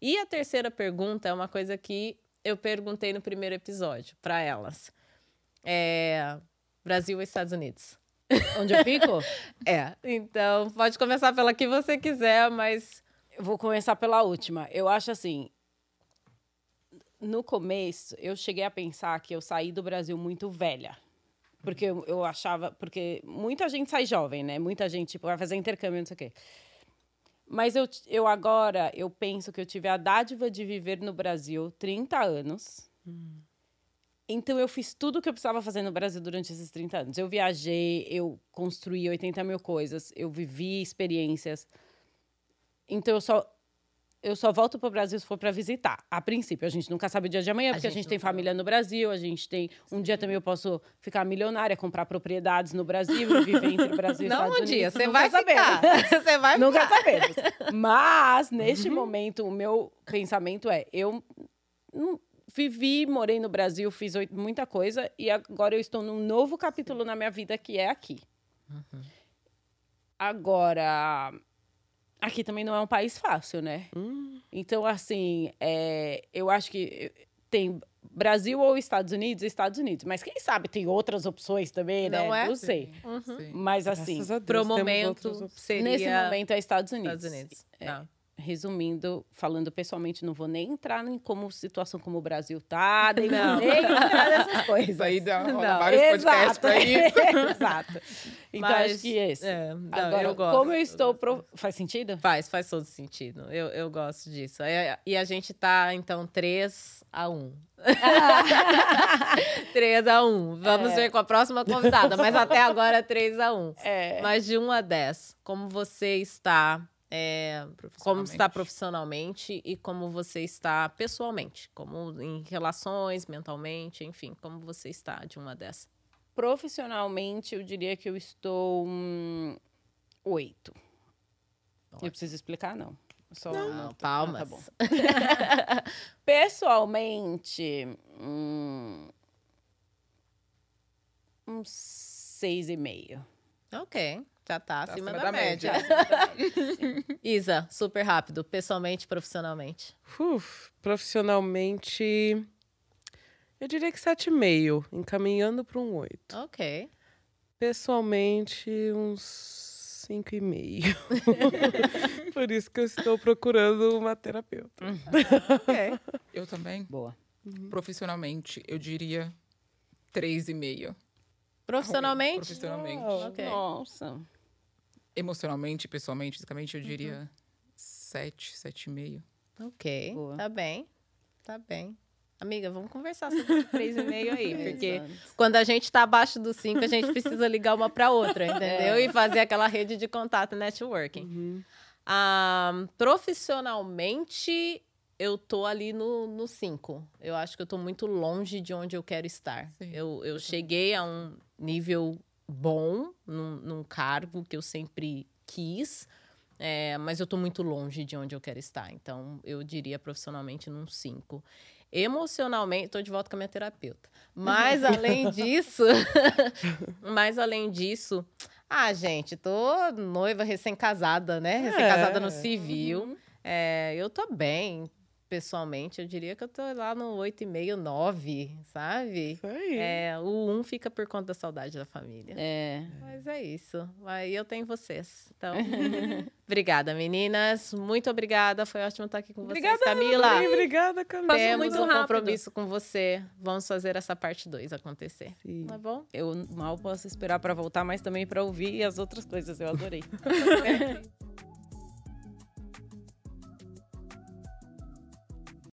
E a terceira pergunta é uma coisa que eu perguntei no primeiro episódio pra elas. É Brasil ou Estados Unidos? Onde eu fico? [laughs] É, então pode começar pela que você quiser, mas Eu vou começar pela última. Eu acho assim. No começo, eu cheguei a pensar que eu saí do Brasil muito velha. Porque eu, eu achava. Porque muita gente sai jovem, né? Muita gente tipo, vai fazer intercâmbio, não sei o quê. Mas eu, eu agora, eu penso que eu tive a dádiva de viver no Brasil 30 anos. Então eu fiz tudo o que eu precisava fazer no Brasil durante esses 30 anos. Eu viajei, eu construí 80 mil coisas, eu vivi experiências. Então eu só eu só volto para o Brasil se for para visitar. A princípio, a gente nunca sabe o dia de amanhã, porque a gente gente tem não sabe. família no Brasil, a gente tem um dia também eu posso ficar milionária, comprar propriedades no Brasil e viver entre o Brasil e não Estados um dia, Unidos. você Nunca vai ficar. [laughs] Você vai Nunca ficar. sabemos. [laughs] Mas, neste momento, o meu pensamento é: eu não- vivi, morei no Brasil, fiz muita coisa e agora eu estou num novo capítulo na minha vida que é aqui. Agora, aqui também não é um país fácil, né? Então, assim, é, eu acho que tem Brasil ou Estados Unidos, Estados Unidos. Mas quem sabe tem outras opções também, né? Não é? Não sei. Sim. Mas, assim, Deus, Pro momento seria nesse momento é Estados Unidos. Estados Unidos. É, Tá. Resumindo, falando pessoalmente, não vou nem entrar em como situação como o Brasil tá, nem, Não. nem entrar nessas [laughs] coisas. Isso aí dá vários podcasts Exato. pra isso. [laughs] Exato. Então, Mas, acho que esse. é, não, Agora, eu gosto. como eu estou... pro- Faz sentido? Faz, faz todo sentido. Eu, eu gosto disso. É, E a gente tá, então, 3 a [laughs] 1. 3 a 1. Vamos É. ver com a próxima convidada, mas até agora é 3 a 1. É. Mas de 1 a 10, como você está é, como está profissionalmente e como você está pessoalmente, como em relações, mentalmente, enfim, como você está de uma dessas. Profissionalmente, eu diria que eu estou um, oito. Eu preciso explicar, não. Só não, palmas. Ah, tá bom. [laughs] Pessoalmente, hum, uns seis e meio. Ok, já tá, tá acima, acima, da, da média. média. [laughs] Isa, super rápido, pessoalmente, profissionalmente. Uf, profissionalmente, eu diria que sete e meio, encaminhando para um oito. Ok. Pessoalmente, uns cinco e meio. [laughs] Por isso que eu estou procurando uma terapeuta. okay. [laughs] Eu também. Boa. Uhum. Profissionalmente, eu diria três e meio. Profissionalmente? Profissionalmente. Oh, okay. Nossa. Emocionalmente, pessoalmente, fisicamente, eu diria uhum. sete, sete e meio. Ok, Boa. tá bem. Tá bem. Amiga, vamos conversar sobre [laughs] esse 3,5 aí, porque quando a gente está abaixo do 5, a gente precisa ligar uma para outra, [laughs] entendeu? É. E fazer aquela rede de contato networking. Uhum. Ah, profissionalmente, eu tô ali no 5. Eu acho que eu tô muito longe de onde eu quero estar. Sim. Eu, eu cheguei a um nível bom, num, num cargo que eu sempre quis, é, mas eu tô muito longe de onde eu quero estar. Então, eu diria profissionalmente num 5 emocionalmente, estou de volta com a minha terapeuta. Mas além [laughs] disso, [laughs] mas além disso, ah, gente, tô noiva recém-casada, né? Recém-casada é. no civil. Uhum. É, eu tô bem, pessoalmente, eu diria que eu tô lá no 8,5, 9, sabe? Isso aí. É, o 1 fica por conta da saudade da família. É. Mas é isso. Aí eu tenho vocês. Então, [laughs] obrigada, meninas. Muito obrigada. Foi ótimo estar aqui com obrigada, vocês. Camila. Bem, obrigada, Camila. Temos muito um rápido. compromisso com você. Vamos fazer essa parte 2 acontecer. Sim. Tá bom? Eu mal posso esperar para voltar, mas também para ouvir as outras coisas. Eu adorei. [laughs]